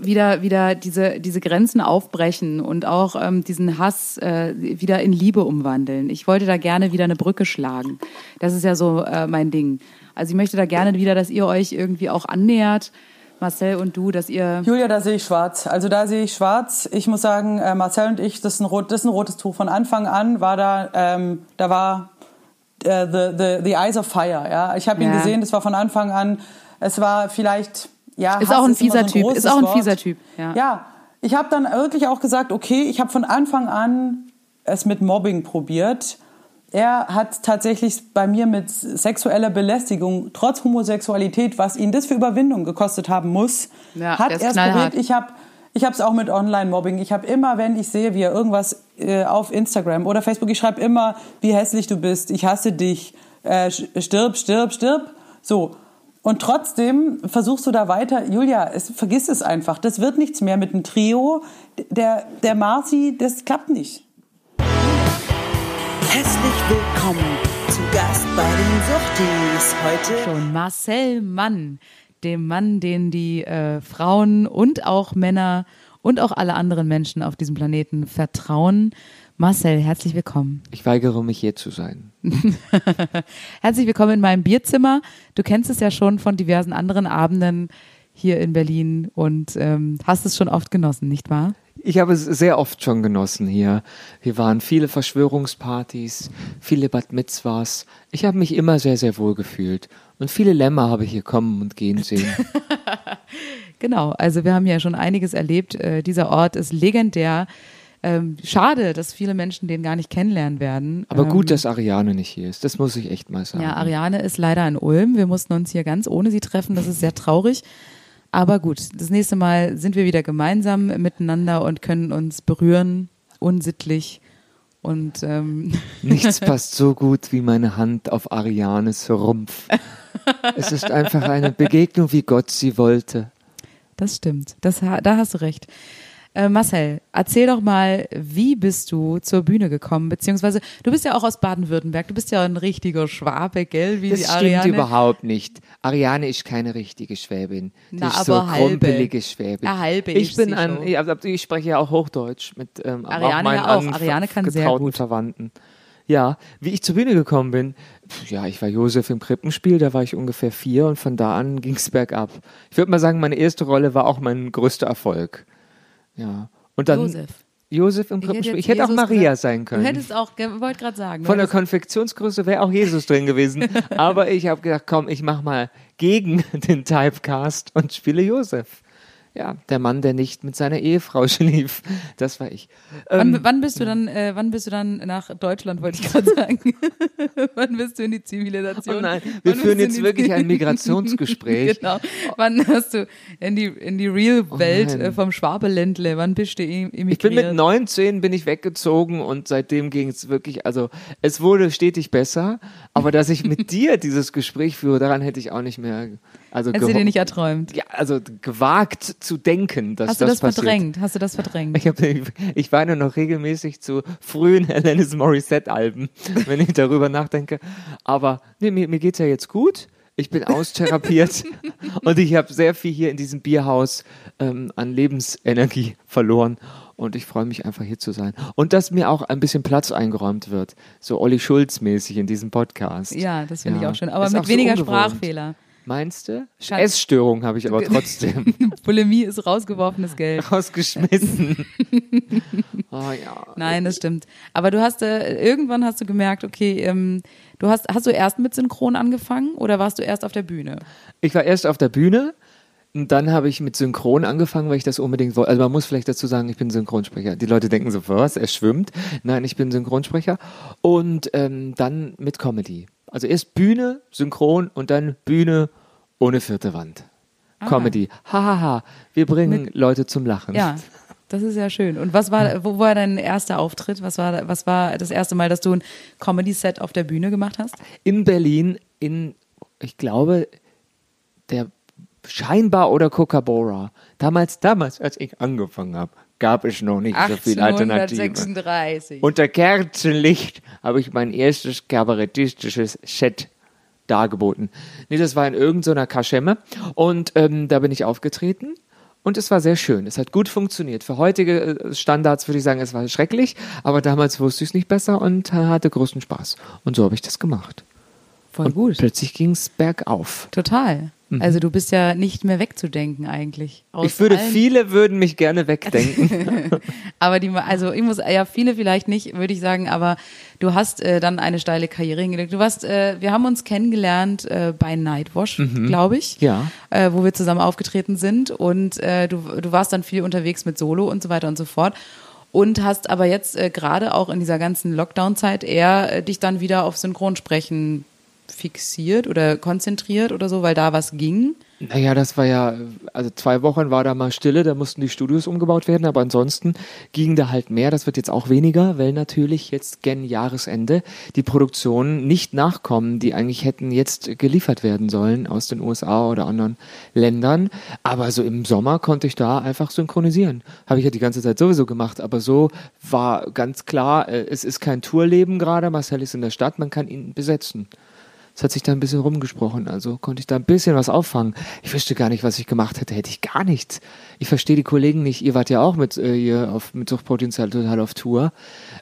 wieder, wieder diese, diese Grenzen aufbrechen und auch ähm, diesen Hass äh, wieder in Liebe umwandeln. Ich wollte da gerne wieder eine Brücke schlagen. Das ist ja so äh, mein Ding. Also ich möchte da gerne wieder, dass ihr euch irgendwie auch annähert, Marcel und du, dass ihr Julia, da sehe ich schwarz. Also da sehe ich schwarz. Ich muss sagen, äh, Marcel und ich, das ist ein, rot, das ist ein rotes Tuch. Von Anfang an war da, ähm, da war äh, the, the, the Eyes of Fire. Ja, ich habe ihn Ja. gesehen. Das war von Anfang an. Es war vielleicht ja. Ist Hass auch ein fieser so Typ. Ist auch ein Wort. fieser Typ, ja. Ja, ich habe dann wirklich auch gesagt, okay, ich habe von Anfang an es mit Mobbing probiert. Er hat tatsächlich bei mir mit sexueller Belästigung, trotz Homosexualität, was ihn das für Überwindung gekostet haben muss, Ja, hat er es probiert. Ich habe ich habe es auch mit Online-Mobbing. Ich habe immer, wenn ich sehe, wie er irgendwas äh, auf Instagram oder Facebook, ich schreibe immer, wie hässlich du bist, ich hasse dich, äh, stirb, stirb, stirb. So. Und trotzdem versuchst du da weiter, Julia, es, vergiss es einfach. Das wird nichts mehr mit dem Trio. Der, der Marci, das klappt nicht. Herzlich willkommen zu Gast bei den Suchtis. Heute schon Marcel Mann, dem Mann, den die äh, Frauen und auch Männer und auch alle anderen Menschen auf diesem Planeten vertrauen. Marcel, herzlich willkommen. Ich weigere mich hier zu sein. Herzlich willkommen in meinem Bierzimmer. Du kennst es ja schon von diversen anderen Abenden hier in Berlin und ähm, hast es schon oft genossen, nicht wahr? Ich habe es sehr oft schon genossen hier. Hier waren viele Verschwörungspartys, viele Bad Mitzvahs. Ich habe mich immer sehr, sehr wohl gefühlt. Und viele Lämmer habe ich hier kommen und gehen sehen. Genau, also wir haben ja schon einiges erlebt. Äh, dieser Ort ist legendär. Ähm, schade, dass viele Menschen den gar nicht kennenlernen werden. Aber ähm, gut, dass Ariane nicht hier ist. Das muss ich echt mal sagen. Ja, Ariane ist leider in Ulm. Wir mussten uns hier ganz ohne sie treffen. Das ist sehr traurig. Aber gut, das nächste Mal sind wir wieder gemeinsam miteinander und können uns berühren, unsittlich. Und ähm, Nichts passt so gut wie meine Hand auf Arianes Rumpf. Es ist einfach eine Begegnung, wie Gott sie wollte. das stimmt. Das, da hast du recht. Äh, Marcel, erzähl doch mal, wie bist du zur Bühne gekommen? Beziehungsweise, du bist ja auch aus Baden-Württemberg. Du bist ja ein richtiger Schwabe, gell? Wie Das die stimmt Ariane. überhaupt nicht. Ariane ist keine richtige Schwäbin. Die Na, ist so halbe. krumpelige Schwäbin. Ja, halbe ich bin ein, ich, also ich spreche ja auch Hochdeutsch mit ähm, Ariane auch meinen ja auch. an- Ariane kann sehr gut. Verwandten. Ja, wie ich zur Bühne gekommen bin, ja, ich war Josef im Krippenspiel, da war ich ungefähr vier und von da an ging es bergab. Ich würde mal sagen, meine erste Rolle war auch mein größter Erfolg. Ja. Und dann Josef. Josef im Ich hätte Krippenspiel. Ich hätte auch Maria gesagt. sein können. Du hättest auch, wollte gerade sagen. Von der Konfektionsgröße wäre auch Jesus drin gewesen. Aber ich habe gedacht, komm, ich mach mal gegen den Typecast und spiele Josef. Ja, der Mann, der nicht mit seiner Ehefrau schlief. Das war ich. Ähm, Wann, wann bist du dann, äh, wann bist du dann nach Deutschland, wollte ich gerade sagen. wann bist du in die Zivilisation? Oh nein, wir Wann führen jetzt wirklich ein Migrationsgespräch. genau. Wann hast du in die, in die Real-Welt nein. äh, vom Schwabeländle, wann bist du im- emigriert? Ich bin mit 19 bin ich weggezogen und seitdem ging es wirklich, also es wurde stetig besser, aber dass ich mit dir dieses Gespräch führe, daran hätte ich auch nicht mehr, also Hast du dir nicht erträumt? ja, also gewagt zu denken, dass Hast du das, das passiert. verdrängt? Hast du das verdrängt? Ich, hab, ich weine noch regelmäßig zu frühen Alanis Morissette-Alben, wenn ich darüber nachdenke. Aber nee, mir, mir geht's ja jetzt gut. Ich bin austherapiert und ich habe sehr viel hier in diesem Bierhaus ähm, an Lebensenergie verloren. Und ich freue mich einfach hier zu sein. Und dass mir auch ein bisschen Platz eingeräumt wird. So Olli Schulz-mäßig in diesem Podcast. Ja, das finde Ja. ich auch schön. Aber Ist mit so weniger ungewohnt. Sprachfehler. Meinst du? Schatz. Essstörung habe ich aber trotzdem Bulimie ist rausgeworfenes Geld. rausgeschmissen. oh ja. Nein, das stimmt. Aber du hast äh, irgendwann hast du gemerkt, okay, ähm, du hast hast du erst mit Synchron angefangen oder warst du erst auf der Bühne? Ich war erst auf der Bühne und dann habe ich mit Synchron angefangen, weil ich das unbedingt wollte. Also man muss vielleicht dazu sagen, ich bin Synchronsprecher. Die Leute denken so, was, er schwimmt. Nein, ich bin Synchronsprecher. Und ähm, dann mit Comedy. Also erst Bühne, Synchron und dann Bühne ohne vierte Wand. Comedy. Hahaha. Wir bringen Leute zum Lachen. Ja. Das ist ja schön. Und was war, wo war dein erster Auftritt? Was war, was war das erste Mal, dass du ein Comedy-Set auf der Bühne gemacht hast? in Berlin in, ich glaube, der scheinbar oder Coca-Bora. Damals, damals, als ich angefangen habe, gab es noch nicht so viel Alternativen. 1836. Unter Kerzenlicht habe ich mein erstes kabarettistisches Set dargeboten. Nee, das war in irgendeiner Kaschemme und ähm, da bin ich aufgetreten und es war sehr schön. Es hat gut funktioniert. Für heutige äh, Standards würde ich sagen, es war schrecklich, aber damals wusste ich es nicht besser und äh, hatte großen Spaß. Und so habe ich das gemacht. Voll und gut. plötzlich ging es bergauf. Total. Also du bist ja nicht mehr wegzudenken eigentlich. Mhm. ich würde, viele würden mich gerne wegdenken. Aber die, also ich muss, ja, viele vielleicht nicht, würde ich sagen, aber du hast äh, dann eine steile Karriere hingelegt. Du warst, äh, wir haben uns kennengelernt äh, bei Nightwash, glaube ich. Mhm. Ja. Äh, wo wir zusammen aufgetreten sind und äh, du, du warst dann viel unterwegs mit Solo und so weiter und so fort. Und hast aber jetzt äh, gerade auch in dieser ganzen Lockdown-Zeit eher äh, dich dann wieder auf Synchronsprechen fixiert oder konzentriert oder so, weil da was ging. Naja, das war ja, also zwei Wochen war da mal Stille, da mussten die Studios umgebaut werden, aber ansonsten ging da halt mehr. Das wird jetzt auch weniger, weil natürlich jetzt gen Jahresende die Produktionen nicht nachkommen, die eigentlich hätten jetzt geliefert werden sollen aus den USA oder anderen Ländern. Aber so im Sommer konnte ich da einfach synchronisieren. Habe ich ja die ganze Zeit sowieso gemacht, aber so war ganz klar, äh, es ist kein Tourleben gerade, Marcel ist in der Stadt, man kann ihn besetzen. Es hat sich da ein bisschen rumgesprochen, also konnte ich da ein bisschen was auffangen. Ich wüsste gar nicht, was ich gemacht hätte, hätte ich gar nichts. Ich verstehe die Kollegen nicht. Ihr wart ja auch mit äh, hier auf, mit Suchtpotenzial total auf Tour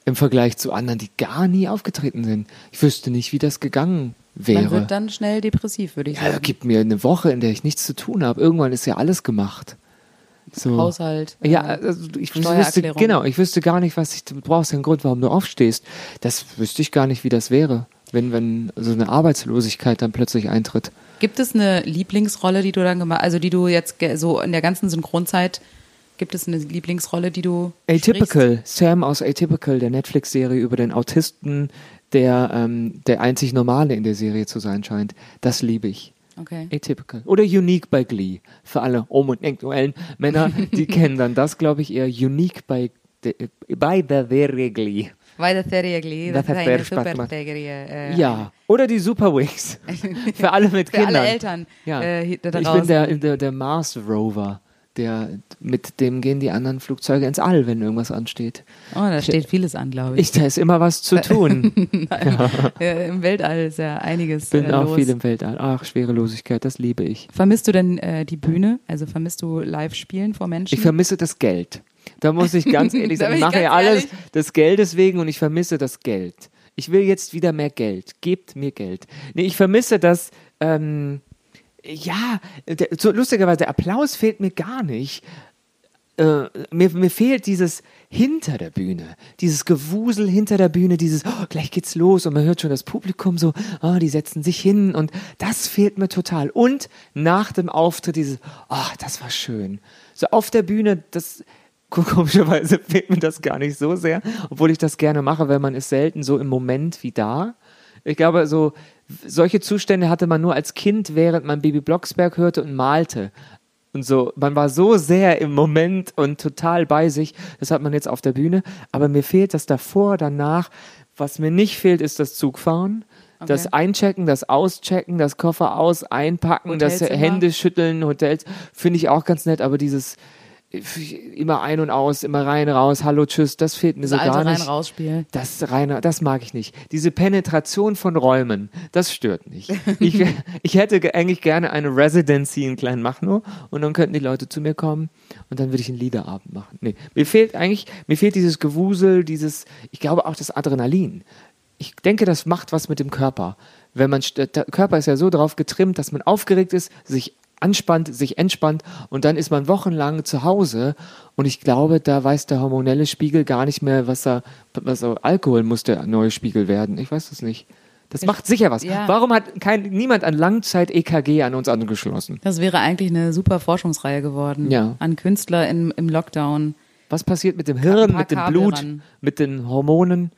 im Vergleich zu anderen, die gar nie aufgetreten sind. Ich wüsste nicht, wie das gegangen Man wäre. wird dann schnell depressiv, würde ich ja, sagen. gib mir eine Woche, in der ich nichts zu tun habe. Irgendwann ist ja alles gemacht. So. Haushalt. äh, Ja, also ich wüsste, genau, ich wüsste gar nicht, was ich, du brauchst ja einen Grund, warum du aufstehst. Das wüsste ich gar nicht, wie das wäre, wenn, wenn so eine Arbeitslosigkeit dann plötzlich eintritt. Gibt es eine Lieblingsrolle, die du dann gemacht, also die du jetzt so in der ganzen Synchronzeit, gibt es eine Lieblingsrolle, die du sprichst? Atypical, Sam aus Atypical, der Netflix-Serie über den Autisten, der ähm, der einzig Normale in der Serie zu sein scheint. Das liebe ich. Okay. Atypical. Oder Unique bei Glee. Für alle homosexuellen Männer, die kennen dann das, glaube ich, eher Unique bei, de, bei der Serie Glee. Weil das Serie Glee, Das das, sehr eine Spaß super gemacht. Serie. Äh, Ja. Oder die Superwings. Für alle mit Für Kindern. alle Eltern Ja. äh, da ich bin der, der, der Mars Rover. der, mit dem gehen die anderen Flugzeuge ins All, wenn irgendwas ansteht. Oh, da steht vieles an, glaube ich. Ich, da ist immer was zu tun. Ja, Im Weltall ist ja einiges Bin äh, auch los. viel im Weltall. Ach, Schwerelosigkeit, das liebe ich. Vermisst du denn äh, die Bühne? Also vermisst du Live-Spielen vor Menschen? Ich vermisse das Geld. Da muss ich ganz ehrlich sagen, ich mache ja alles ehrlich. des Geldes wegen und ich vermisse das Geld. Ich will jetzt wieder mehr Geld. Gebt mir Geld. Nee, ich vermisse das, ähm, ja, der, so lustigerweise, der Applaus fehlt mir gar nicht. Äh, mir, mir fehlt dieses hinter der Bühne, dieses Gewusel hinter der Bühne, dieses, oh, gleich geht's los und man hört schon das Publikum so, oh, die setzen sich hin und das fehlt mir total. Und nach dem Auftritt dieses, oh, das war schön. So auf der Bühne, das, komischerweise fehlt mir das gar nicht so sehr, obwohl ich das gerne mache, weil man ist selten so im Moment wie da. Ich glaube, so solche Zustände hatte man nur als Kind, während man Baby Blocksberg hörte und malte. Und so, man war so sehr im Moment und total bei sich. Das hat man jetzt auf der Bühne. Aber mir fehlt das davor, danach. Was mir nicht fehlt, ist das Zugfahren. Das Einchecken, das Auschecken, das Koffer aus, einpacken, das. Hände schütteln, Hotels, finde ich auch ganz nett, aber dieses immer ein und aus, immer rein, raus, hallo, tschüss, das fehlt mir das so alte gar nicht. Rein-Raus-Spiel. Das reine, das mag ich nicht. Diese Penetration von Räumen, das stört mich. Ich, ich hätte ge- eigentlich gerne eine Residency in Kleinmachnow und dann könnten die Leute zu mir kommen und dann würde ich einen Liederabend machen. Nee, mir fehlt eigentlich, mir fehlt dieses Gewusel, dieses, ich glaube auch das Adrenalin. Ich denke, das macht was mit dem Körper. Wenn man, der Körper ist ja so drauf getrimmt, dass man aufgeregt ist, sich anspannt, sich entspannt und dann ist man wochenlang zu Hause und ich glaube, da weiß der hormonelle Spiegel gar nicht mehr, was er, was er, Alkohol muss der neue Spiegel werden. Ich weiß das nicht. Das macht sicher was. ja. Warum hat kein, niemand an Langzeit-EKG an uns angeschlossen? Das wäre eigentlich eine super Forschungsreihe geworden. Ja. An Künstler im, im Lockdown. Was passiert mit dem Hirn, mit dem Kabel Blut, ran. mit den Hormonen?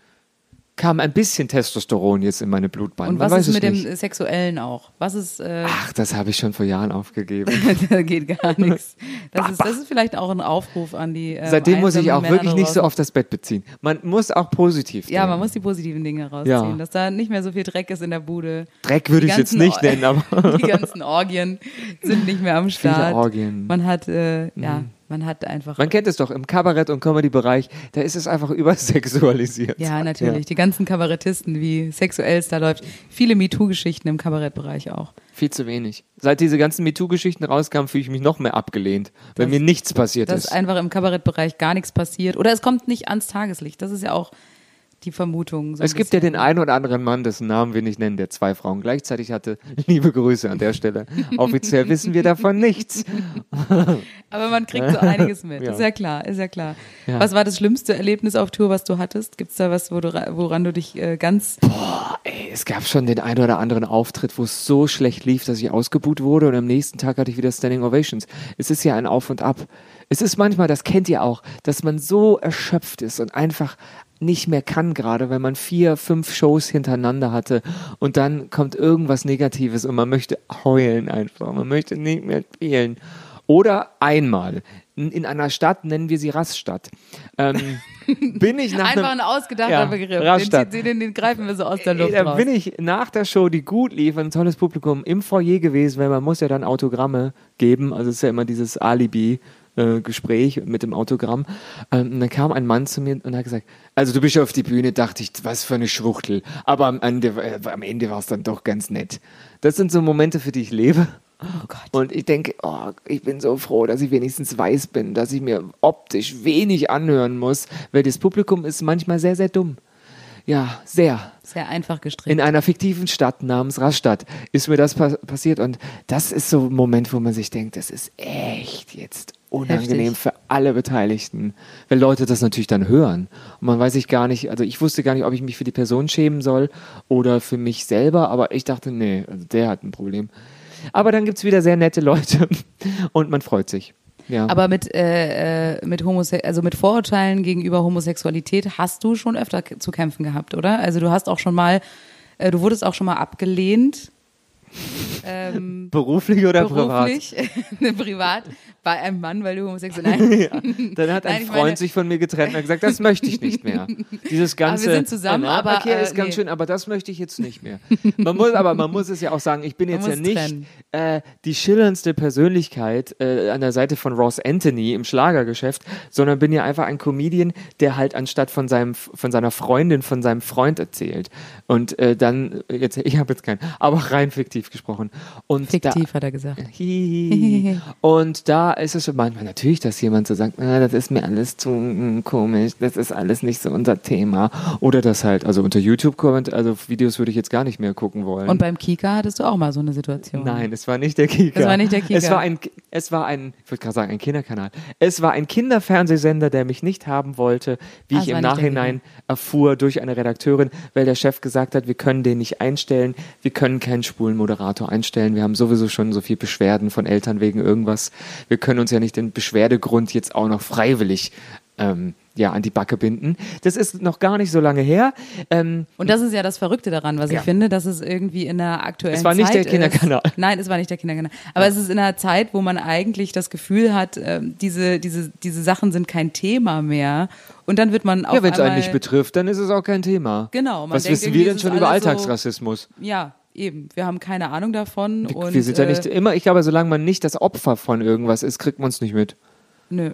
Kam ein bisschen Testosteron jetzt in meine Blutbahn. Und was ist mit nicht. dem Sexuellen auch? Was ist, äh, Ach, das habe ich schon vor Jahren aufgegeben. da geht gar nichts. Das ist, das ist vielleicht auch ein Aufruf an die. Ähm, Seitdem muss ich auch Männer wirklich nicht so auf das Bett beziehen. Man muss auch positiv Ja, denken. man muss die positiven Dinge rausziehen, Ja. dass da nicht mehr so viel Dreck ist in der Bude. Dreck würde ich jetzt nicht nennen, aber Die ganzen Orgien sind nicht mehr am viele Start. Orgien. Mhm. Man hat, äh, ja, man hat einfach. Man kennt es doch im Kabarett- und Comedy-Bereich, da ist es einfach übersexualisiert. ja, natürlich. Die ganzen Kabarettisten, wie sexuell es da läuft. Viele MeToo-Geschichten im Kabarettbereich auch. Viel zu wenig. Seit diese ganzen MeToo-Geschichten rauskamen, fühle ich mich noch mehr abgelehnt, weil mir nichts passiert Dass ist. einfach im Kabarettbereich gar nichts passiert. Oder es kommt nicht ans Tageslicht. Das ist ja auch die Vermutung. So Es gibt ja den einen oder anderen Mann, dessen Namen wir nicht nennen, der zwei Frauen gleichzeitig hatte. Liebe Grüße an der Stelle. Offiziell wissen wir davon nichts. Aber man kriegt so einiges mit. Ja. Ist ja klar, ist ja klar. Ja. Was war das schlimmste Erlebnis auf Tour, was du hattest? Gibt es da was, wo du, ra- woran du dich äh, ganz. Ey, es gab schon den einen oder anderen Auftritt, wo es so schlecht lief, dass ich ausgebuht wurde und am nächsten Tag hatte ich wieder Standing Ovations. Es ist ja ein Auf und Ab. Es ist manchmal, das kennt ihr auch, dass man so erschöpft ist und einfach nicht mehr kann gerade, wenn man vier, fünf Shows hintereinander hatte und dann kommt irgendwas Negatives und man möchte heulen einfach, man möchte nicht mehr spielen. Oder einmal in in einer Stadt, nennen wir sie Raststadt, ähm, bin ich nach Einfach einem, ein ausgedachter Ja, Begriff. Den, Rastatt. den, den, den greifen wir so aus der Luft da raus. bin ich nach der Show, die gut lief, ein tolles Publikum im Foyer gewesen, weil man muss ja dann Autogramme geben. Also es ist ja immer dieses Alibi. Äh, Gespräch mit dem Autogramm. Ähm, und dann kam ein Mann zu mir und hat gesagt, also du bist auf die Bühne, dachte ich, was für eine Schwuchtel. Aber am Ende, äh, am Ende war es dann doch ganz nett. Das sind so Momente, für die ich lebe. Oh Gott. Und ich denke, oh, ich bin so froh, dass ich wenigstens weiß bin, dass ich mir optisch wenig anhören muss, weil das Publikum ist manchmal sehr, sehr dumm. Ja, sehr Sehr einfach in gestrickt. einer fiktiven Stadt namens Rastatt ist mir das pa passiert und das ist so ein Moment, wo man sich denkt, das ist echt jetzt unangenehm Heftig. für alle Beteiligten, weil Leute das natürlich dann hören und man weiß sich gar nicht, also ich wusste gar nicht, ob ich mich für die Person schämen soll oder für mich selber, aber ich dachte, nee, also der hat ein Problem. Aber dann gibt's wieder sehr nette Leute und man freut sich. Ja. Aber mit, äh, äh, mit, Homose also mit Vorurteilen gegenüber Homosexualität hast du schon öfter zu kämpfen gehabt, oder? Also du hast auch schon mal, äh, du wurdest auch schon mal abgelehnt. Ähm, Beruflich oder privat? beruflich, privat, bei einem Mann, weil du homosexuell Nein, Ja. Dann hat ein Nein, Freund meine- sich von mir getrennt und hat gesagt, das möchte ich nicht mehr. Dieses ganze. sind zusammen, aber, okay, ist äh, ganz nee. schön, aber das möchte ich jetzt nicht mehr. Man muss, aber man muss es ja auch sagen, ich bin Man jetzt ja nicht äh, die schillerndste Persönlichkeit äh, an der Seite von Ross Anthony im Schlagergeschäft, sondern bin ja einfach ein Comedian, der halt anstatt von seinem, von seiner Freundin, von seinem Freund erzählt. Und äh, dann jetzt, ich habe jetzt keinen, aber rein fiktiv gesprochen. Und da, fiktiv hat er gesagt. Und da ist es schon manchmal natürlich, dass jemand so sagt, ah, das ist mir alles zu mm, komisch, das ist alles nicht so unser Thema. Oder das halt, also unter YouTube kommt, also Videos würde ich jetzt gar nicht mehr gucken wollen. Und beim Kika hattest du auch mal so eine Situation. Nein, es war nicht der Kika. Es war nicht der Kika. Es war ein, es war ein, ich würde gerade sagen, ein Kinderkanal. Es war ein Kinderfernsehsender, der mich nicht haben wollte, wie Ah, ich im Nachhinein erfuhr durch eine Redakteurin, weil der Chef gesagt hat, wir können den nicht einstellen, wir können keinen schwulen Moderator einstellen, wir haben sowieso schon so viel Beschwerden von Eltern wegen irgendwas. Wir können uns ja nicht den Beschwerdegrund jetzt auch noch freiwillig ähm, ja, an die Backe binden. Das ist noch gar nicht so lange her. Ähm, Und das ist ja das Verrückte daran, was Ja. ich finde, dass es irgendwie in der aktuellen Es war nicht Zeit der Kinderkanal. Ist. Nein, es war nicht der Kinderkanal. Aber es ist in einer Zeit, wo man eigentlich das Gefühl hat, ähm, diese, diese, diese Sachen sind kein Thema mehr. Und dann wird man auf ja, wenn es einen nicht betrifft, dann ist es auch kein Thema. Genau, man Was denkt wissen wir denn schon über alles so- Alltagsrassismus? Ja, eben. Wir haben keine Ahnung davon. und, wir sind ja äh, nicht immer, ich glaube, solange man nicht das Opfer von irgendwas ist, kriegt man es nicht mit. Nö.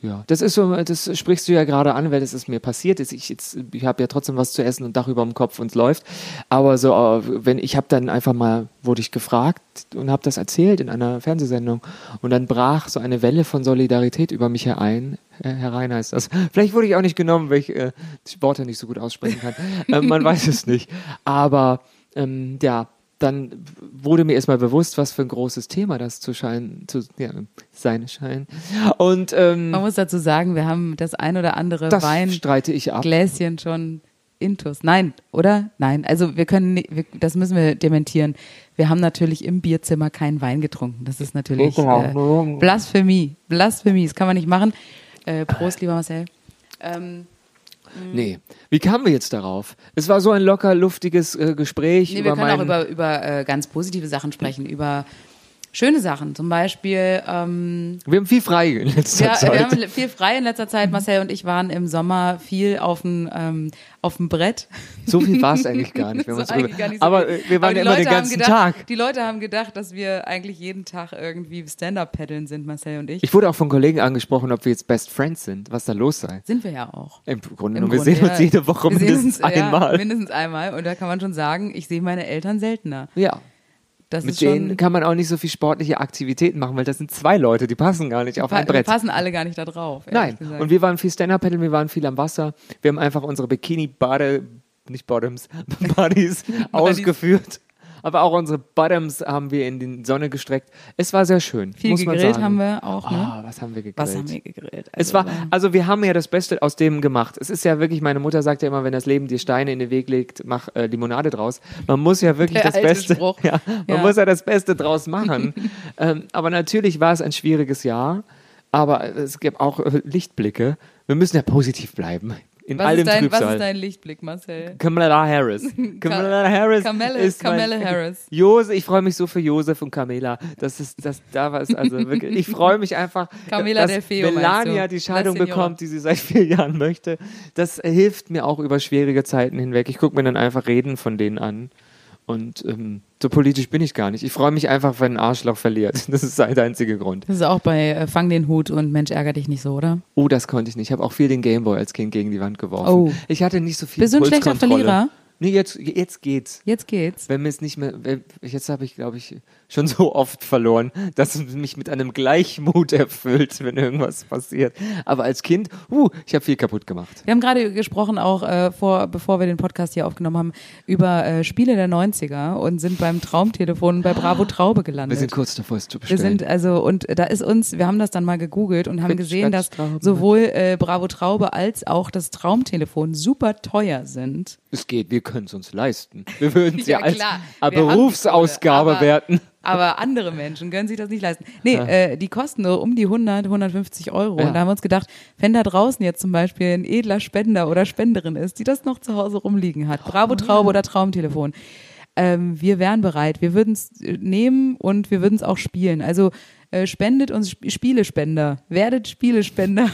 Ja, das ist so, das sprichst du ja gerade an, weil das ist mir passiert ist. Ich, jetzt, ich habe ja trotzdem was zu essen und Dach über dem Kopf und es läuft. Aber so, äh, wenn ich habe dann einfach mal, wurde ich gefragt und habe das erzählt in einer Fernsehsendung und dann brach so eine Welle von Solidarität über mich herein. Äh, herein heißt das. Vielleicht wurde ich auch nicht genommen, weil ich äh, die Worte nicht so gut aussprechen kann. äh, man weiß es nicht. Aber ähm, ja, dann wurde mir erstmal bewusst, was für ein großes Thema das zu scheinen, zu ja, sein scheint. Und ähm, Man muss dazu sagen, wir haben das ein oder andere das Wein. streite ich ab. Gläschen schon intus. Nein, oder? Nein. Also wir können, ni- wir, das müssen wir dementieren. Wir haben natürlich im Bierzimmer keinen Wein getrunken. Das ist natürlich Genau. äh, Blasphemie. Blasphemie. Das kann man nicht machen. Äh, Prost, lieber Marcel. Ähm, Nee. Wie kamen wir jetzt darauf? Es war so ein locker, luftiges äh, Gespräch nee, über wir können auch über, über äh, ganz positive Sachen sprechen, über schöne Sachen. Zum Beispiel, ähm, wir haben viel frei in letzter ja, Zeit. wir haben viel frei in letzter Zeit. Marcel und ich waren im Sommer viel auf dem, ähm, auf dem Brett. so viel war es eigentlich gar nicht. Wenn So eigentlich gar nicht so aber viel. äh, wir waren Aber ja immer den Leute ganzen gedacht, Tag. Die Leute haben gedacht, dass wir eigentlich jeden Tag irgendwie Stand-Up-Paddeln sind, Marcel und ich. Ich wurde auch von Kollegen angesprochen, ob wir jetzt Best Friends sind, was da los sei. sind wir ja auch. Im Grunde Im genommen, wir sehen uns ja. jede Woche mindestens uns, einmal. Ja, mindestens einmal. Und da kann man schon sagen, ich sehe meine Eltern seltener. Ja. Das Mit denen kann man auch nicht so viel sportliche Aktivitäten machen, weil das sind zwei Leute, die passen gar nicht auf pa ein Brett. passen alle gar nicht da drauf. Nein. gesagt. Und wir waren viel Stand-Up-Paddeln, wir waren viel am Wasser. Wir haben einfach unsere Bikini-Bade, nicht Bottoms, Buddies ausgeführt. Aber auch unsere Bottoms haben wir in die Sonne gestreckt. Es war sehr schön. viel muss man gegrillt sagen. haben wir auch, ne? Oh, was haben wir gegrillt? Was haben wir gegrillt? Es Also, war, also wir haben ja das Beste aus dem gemacht. Es ist ja wirklich, meine Mutter sagt ja immer, wenn das Leben dir Steine in den Weg legt, mach äh, Limonade draus. Man muss ja wirklich Der das Beste, Spruch. ja, man Ja. muss ja das Beste draus machen. ähm, aber natürlich war es ein schwieriges Jahr, aber es gibt auch äh, Lichtblicke. Wir müssen ja positiv bleiben. In was, allem ist dein, was Trübsal. ist dein Lichtblick, Marcel? Kamala Harris. Kamala Harris Kamele- ist Kamele Harris. Jose, ich freue mich so für Josef und Camela. Das ist, das, da war es also wirklich. Ich freue mich einfach, Camela dass Feo, Melania die Scheidung bekommt, die sie seit vier Jahren möchte. Das hilft mir auch über schwierige Zeiten hinweg. Ich gucke mir dann einfach Reden von denen an. Und ähm, so politisch bin ich gar nicht. Ich freue mich einfach, wenn ein Arschloch verliert. Das ist der einzige Grund. Das ist auch bei äh, Fang den Hut und Mensch ärger dich nicht so, oder? Oh, das konnte ich nicht. Ich habe auch viel den Gameboy als Kind gegen die Wand geworfen. Oh. Ich hatte nicht so viel Bist du ein schlechter. Verlierer? Nee, jetzt, jetzt geht's. Jetzt geht's. Wenn mir es nicht mehr, wenn- jetzt habe ich, glaube ich, schon so oft verloren, dass es mich mit einem Gleichmut erfüllt, wenn irgendwas passiert. Aber als Kind, uh, ich habe viel kaputt gemacht. Wir haben gerade gesprochen, auch äh, vor, bevor wir den Podcast hier aufgenommen haben, über äh, Spiele der 90er und sind beim Traumtelefon bei Bravo Traube Wir gelandet. sind kurz davor, es zu Wir bestellen. sind also, und da ist uns, wir haben das dann mal gegoogelt und haben gesehen, dass sowohl äh, Bravo Traube als auch das Traumtelefon super teuer sind. es geht, wir können es uns leisten. Wir würden es ja, Ja, als klar. Wir haben die Berufsausgabe werten. Aber andere Menschen können sich das nicht leisten. Nee, äh, die kosten nur um die 100, 150 Euro. Ja. Und da haben wir uns gedacht, wenn da draußen jetzt zum Beispiel ein edler Spender oder Spenderin ist, die das noch zu Hause rumliegen hat, Bravo Traube oder Traumtelefon, ähm, wir wären bereit. Wir würden es nehmen und wir würden es auch spielen. Also äh, spendet uns Sp Spielespender. Werdet Spielespender.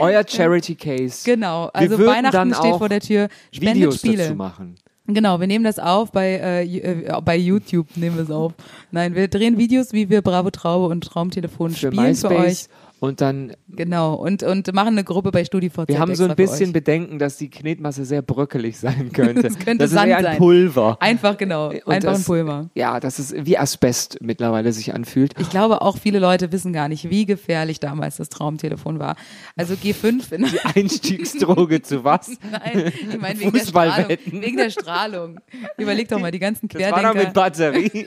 Euer Charity Case. Genau. Also Weihnachten steht vor der Tür. Spendet Videos Spiele. dazu machen. Genau, wir nehmen das auf bei, äh, äh, bei YouTube, nehmen wir es auf. Nein, wir drehen Videos, wie wir Bravo Traube und Traumtelefon Für spielen für euch. Und dann, Genau, und, und machen eine Gruppe bei StudiVZ. wir haben so ein bisschen. Bedenken, dass die Knetmasse sehr bröckelig sein könnte. Das könnte ist Sand ein sein. Pulver. Einfach, genau, Und einfach das- ein Pulver. Ja, das ist wie Asbest mittlerweile sich anfühlt. Ich glaube auch viele Leute wissen gar nicht, wie gefährlich damals das Traumtelefon war. Also G5 in Die Einstiegsdroge zu was? Nein, ich meine wegen der Strahlung. Wegen der Strahlung. Überleg doch mal, die ganzen Das war doch Querdenker. mit Batterie.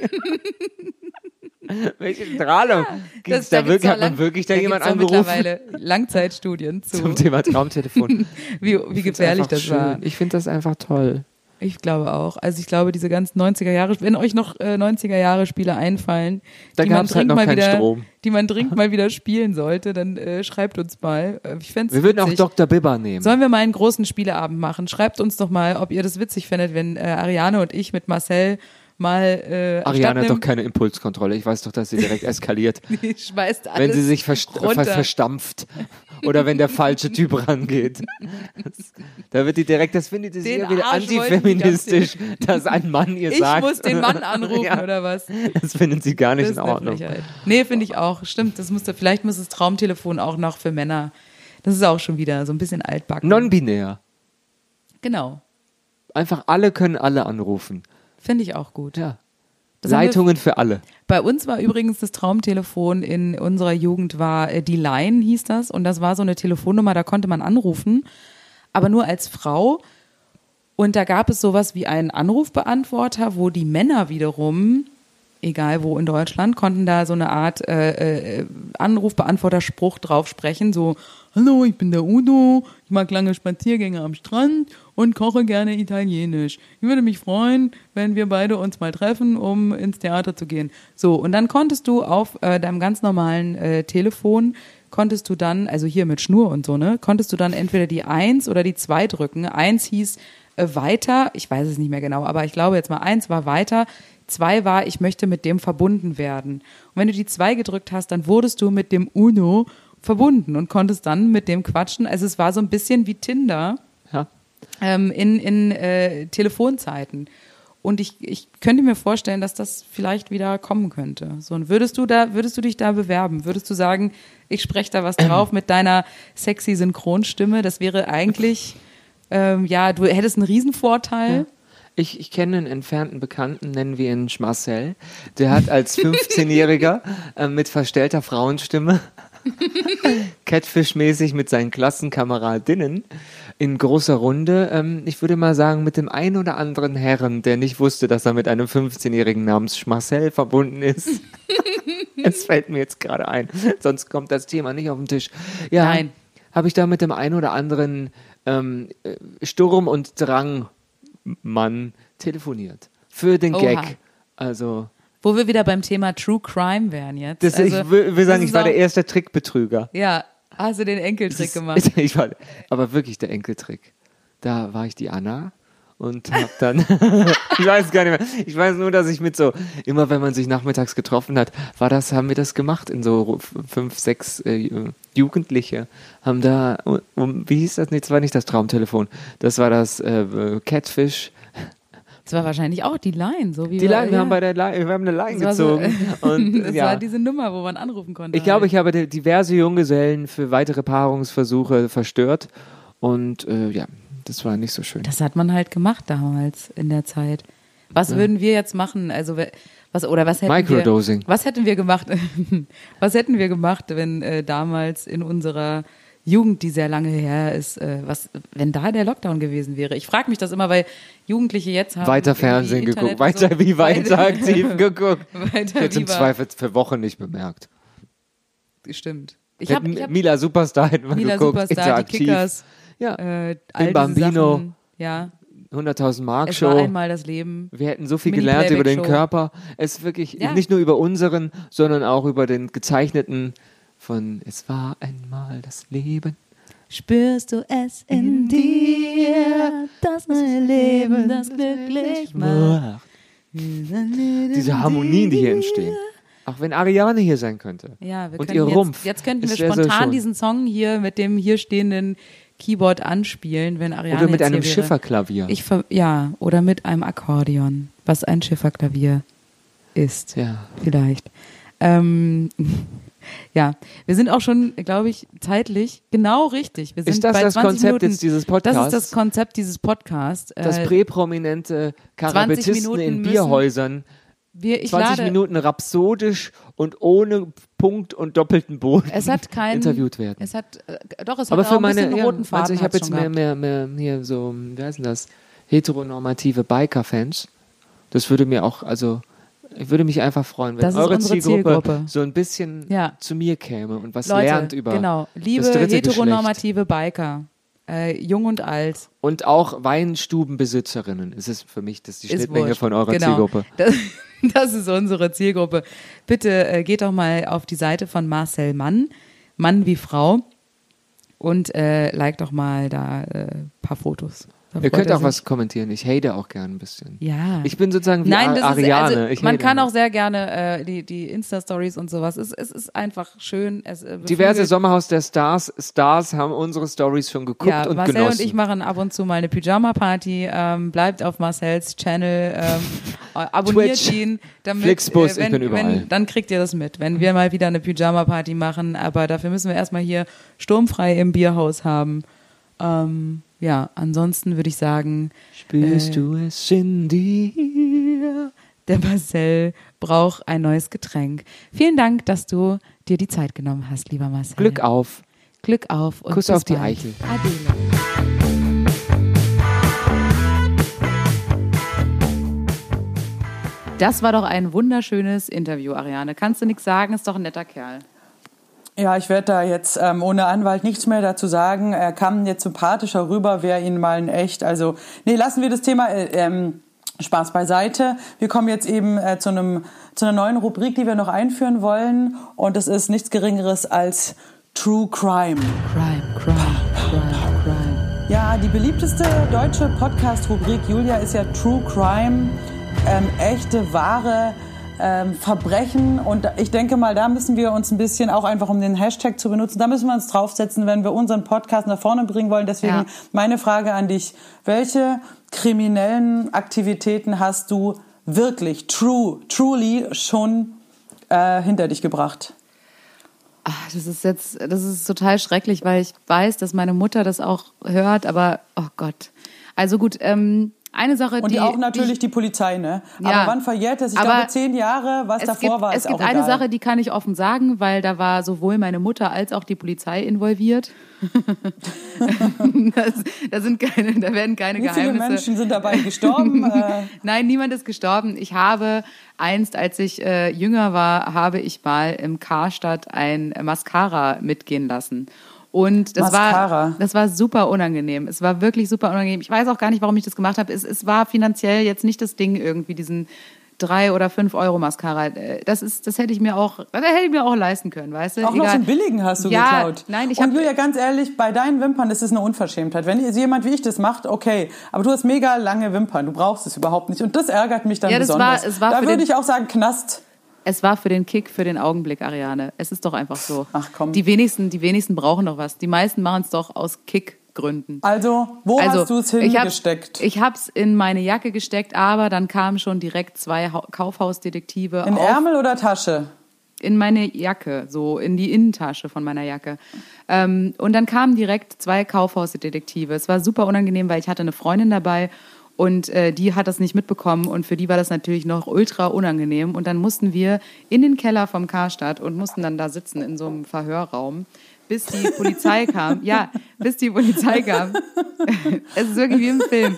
Welche Strahlung? Gibt's da gibt's wirklich, hat man wirklich da, da jemand angerufen? mittlerweile Langzeitstudien zu, Zum Thema Traumtelefon. wie, wie gefährlich das schön. war. Ich finde das einfach toll. Ich glaube auch. Also ich glaube, diese ganzen 90er Jahre, wenn euch noch äh, 90er Jahre Spiele einfallen, Da die man halt dringend mal wieder, Strom. die man dringend mal wieder spielen sollte, dann äh, schreibt uns mal. Äh, Ich fänd's Wir würden auch. Dr. Bibber nehmen. Sollen wir mal einen großen Spieleabend machen? Schreibt uns doch mal, ob ihr das witzig findet, wenn äh, Ariane und ich mit Marcel mal äh, Ariane hat doch keine Impulskontrolle. Ich weiß doch, dass sie direkt eskaliert. einem- schmeißt alles wenn sie sich verst ver runter. verstampft. Oder wenn der falsche Typ rangeht. Das, da wird die direkt, das findet sie Den wieder Arsch die antifeministisch, dass ein Mann ihr ich sagt. muss den Mann anrufen Ja, oder was? Das finden sie gar nicht in Ordnung. Frechheit. Nee, finde ich auch. Stimmt, das muss vielleicht muss das Traumtelefon auch noch für Männer. Das ist auch schon wieder so ein bisschen altbacken. Non-binär. genau. Einfach alle können alle anrufen. Finde ich auch gut. Ja. Das Leitungen für alle. Bei uns war übrigens das Traumtelefon in unserer Jugend war äh, die Line hieß das und das war so eine Telefonnummer, da konnte man anrufen, aber nur als Frau. Und da gab es sowas wie einen Anrufbeantworter, wo die Männer wiederum, egal wo in Deutschland, konnten da so eine Art äh, äh, Anrufbeantworter-Spruch drauf sprechen, so Hallo, ich bin der Udo, ich mag lange Spaziergänge am Strand und koche gerne italienisch. Ich würde mich freuen, wenn wir beide uns mal treffen, um ins Theater zu gehen. So, und dann konntest du auf äh, deinem ganz normalen äh, Telefon, konntest du dann, also hier mit Schnur und so, ne, konntest du dann entweder die Eins oder die Zwei drücken. Eins hieß äh, weiter, ich weiß es nicht mehr genau, aber ich glaube jetzt mal eins war weiter, zwei war, ich möchte mit dem verbunden werden. Und wenn du die zwei gedrückt hast, dann wurdest du mit dem Uno verbunden und konntest dann mit dem quatschen. Also es war so ein bisschen wie Tinder. Ähm, in, in äh, Telefonzeiten. Und ich, ich könnte mir vorstellen, dass das vielleicht wieder kommen könnte. So, und würdest du da, würdest du dich da bewerben? Würdest du sagen, ich spreche da was drauf mit deiner sexy Synchronstimme? Das wäre eigentlich, ähm, ja, du hättest einen Riesenvorteil. Ich, ich kenne einen entfernten Bekannten, nennen wir ihn Marcel. Der hat als 15-Jähriger äh, mit verstellter Frauenstimme Catfish-mäßig mit seinen Klassenkameradinnen in großer Runde, ähm, ich würde mal sagen, mit dem einen oder anderen Herren, der nicht wusste, dass er mit einem 15-Jährigen namens Marcel verbunden ist. Es fällt mir jetzt gerade ein, sonst kommt das Thema nicht auf den Tisch. Ja, Nein. habe ich da mit dem einen oder anderen ähm, äh, Sturm- und Drang-Mann telefoniert. Für den Oha. Gag. Also, Wo wir wieder beim Thema True Crime wären jetzt. das, Also, ich will, will sagen, ich war der erste Trickbetrüger. Ja, hast du den Enkeltrick gemacht. Ich war, aber wirklich der Enkeltrick. Da war ich die Anna und hab dann, ich weiß gar nicht mehr, ich weiß nur, dass ich mit so, immer wenn man sich nachmittags getroffen hat, war das, haben wir das gemacht in so fünf, sechs äh, Jugendliche, haben da, um, wie hieß das? Nee, das war nicht das Traumtelefon, das war das äh, Catfish. Das war wahrscheinlich auch die Line, so wie Die Line, wir ja. haben bei der Line, wir haben eine Line Das war so- gezogen. und, das ja. war diese Nummer, wo man anrufen konnte. Ich glaube, halt. ich habe di- diverse Junggesellen für weitere Paarungsversuche verstört. Und äh, ja, das war nicht so schön. Das hat man halt gemacht damals in der Zeit. Was würden wir jetzt machen? Also we- was oder was hätten Microdosing. wir? Was hätten wir gemacht? was hätten wir gemacht, wenn äh, damals in unserer Jugend, die sehr lange her ist, äh, was, wenn da der Lockdown gewesen wäre? Ich frage mich das immer, weil Jugendliche jetzt haben Weiter Fernsehen Internet geguckt, weiter so. wie weiter aktiv geguckt. weiter Jetzt im Zweifel für Wochen nicht bemerkt. Stimmt. Ich ich hab Mila Superstar hätten wir Mila geguckt, Superstar, die interaktiv. Kickers, Ja, äh, all Bambino. Sachen. Ja, 100.000 Mark es war Show. einmal das Leben. Wir hätten so viel gelernt über den. Körper. Es ist wirklich Ja. nicht nur über unseren, sondern auch über den gezeichneten von Es war einmal das Leben. Spürst du es in dir, das neue Leben, das glücklich macht. Diese Harmonien, die hier entstehen. Auch wenn Ariane hier sein könnte. Ja, wir Und ihr jetzt, Rumpf. Jetzt könnten wir so spontan schon. diesen Song hier mit dem hier stehenden Keyboard anspielen, wenn Ariane Oder mit einem. Schifferklavier. Ich ja, oder mit einem Akkordeon, was ein Schifferklavier ist. ja. Vielleicht. Ähm, ja, wir sind auch schon, glaube ich, zeitlich genau richtig. Wir sind Ist das bei das 20 Konzept Minuten. jetzt dieses Das ist Podcasts? das Konzept dieses Podcasts. Das Äh, präprominente Karabetisten in Bierhäusern. wir, ich 20 lade, Minuten rhapsodisch und ohne Punkt und doppelten Boden Es hat keinen. interviewt werden. Es hat, äh, doch, es Aber hat auch für ein meine, bisschen ja, roten Faden. also ich habe jetzt mehr, mehr, mehr hier so, wie heißt denn das, heteronormative Biker-Fans. Das würde mir auch, also ich würde mich einfach freuen, wenn eure Zielgruppe, Zielgruppe. so ein bisschen Ja. zu mir käme und was Leute, lernt über genau, liebe das dritte heteronormative Biker, äh, jung und alt, und auch Weinstubenbesitzerinnen. ist es für mich, das ist die ist Schnittmenge wurscht. von eurer genau. Zielgruppe. Das, das ist unsere Zielgruppe. Bitte äh, geht doch mal auf die Seite von Marcel Mann, Mann wie Frau, und äh, like doch mal da äh, paar Fotos. Da Ihr könnt auch was kommentieren. Ich hate auch gern ein bisschen. Ja. Ich bin sozusagen wie Nein, das Ariane. ist, also, ich man kann auch sehr gerne äh, die, die Insta-Stories und sowas. Es, es ist einfach schön. Es, äh, Diverse Sommerhaus der Stars, Stars haben unsere Stories schon geguckt ja, und Marcel genossen. und ich machen ab und zu mal eine Pyjama-Party. Ähm, bleibt auf Marcels Channel, ähm, äh, abonniert Twitch, ihn. Damit, Flixbus, ich wenn, bin überall. Wenn, dann kriegt ihr das mit, wenn wir mal wieder eine Pyjama-Party machen. Aber dafür müssen wir erstmal hier sturmfrei im Bierhaus haben. Ähm, ja, ansonsten würde ich sagen, Spürst äh, du es in dir? der Marcel braucht ein neues Getränk. Vielen Dank, dass du dir die Zeit genommen hast, lieber Marcel. Glück auf. Glück auf und Kuss auf die bald. Eichel. Adele. Das war doch ein wunderschönes Interview, Ariane. Kannst du nichts sagen? Ist doch ein netter Kerl. Ja, ich werde da jetzt ähm, ohne Anwalt nichts mehr dazu sagen. Er kam jetzt sympathischer rüber, wäre ihn mal in echt. Also, nee, lassen wir das Thema äh, ähm, Spaß beiseite. Wir kommen jetzt eben äh, zu einem zu einer neuen Rubrik, die wir noch einführen wollen. Und das ist nichts Geringeres als True Crime. Crime, Crime, Crime, Crime. Ja, die beliebteste deutsche Podcast-Rubrik, Julia, ist ja True Crime, ähm, echte, wahre ähm, Verbrechen. Und ich denke mal, da müssen wir uns ein bisschen, auch einfach um den Hashtag zu benutzen, da müssen wir uns draufsetzen, wenn wir unseren Podcast nach vorne bringen wollen. Deswegen Ja. meine Frage an dich, welche kriminellen Aktivitäten hast du wirklich, true, truly schon äh, hinter dich gebracht? Ach, das ist jetzt, das ist total schrecklich, weil ich weiß, dass meine Mutter das auch hört, aber oh Gott. Also gut, ähm, eine Sache, Und die auch natürlich die, die Polizei, ne? Ja. Aber wann verjährt es? Ich Aber glaube, zehn Jahre, was es davor gibt, war, es ist gibt auch eine egal. Sache, die kann ich offen sagen, weil da war sowohl meine Mutter als auch die Polizei involviert. das, da sind keine, da werden keine Wie viele Geheimnisse. Menschen sind dabei gestorben? äh, Nein, niemand ist gestorben. Ich habe einst, als ich äh, jünger war, habe ich mal im Karstadt ein Mascara mitgehen lassen. Und das Mascara. war, das war super unangenehm. Es war wirklich super unangenehm. Ich weiß auch gar nicht, warum ich das gemacht habe. Es, es war finanziell jetzt nicht das Ding irgendwie, diesen drei oder fünf Euro Mascara. Äh, Das ist, das hätte ich mir auch, das hätte ich mir auch leisten können, weißt du? auch noch so einen billigen hast du Ja, geklaut. nein, ich Und Julia, ganz ehrlich, bei deinen Wimpern ist es eine Unverschämtheit. Wenn jemand wie ich das macht, okay. Aber du hast mega lange Wimpern. Du brauchst es überhaupt nicht. Und das ärgert mich dann Ja, das besonders. war- es war da würde den- ich auch sagen, Knast. Es war für den Kick, für den Augenblick, Ariane. Es ist doch einfach so. Ach, komm. Die wenigsten, die wenigsten brauchen doch was. Die meisten machen es doch aus Kickgründen. Also, wo Also, hast du es hingesteckt? Ich habe es in meine Jacke gesteckt, aber dann kamen schon direkt zwei Hau- Kaufhausdetektive In auf, Ärmel oder Tasche? in meine Jacke, so in die Innentasche von meiner Jacke. Ähm, und dann kamen direkt zwei Kaufhausdetektive. Es war super unangenehm, weil ich hatte eine Freundin dabei und äh, die hat das nicht mitbekommen und für die war das natürlich noch ultra unangenehm. Und dann mussten wir in den Keller vom Karstadt und mussten dann da sitzen in so einem Verhörraum, bis die Polizei kam. Ja, bis die Polizei kam. es ist wirklich wie im Film.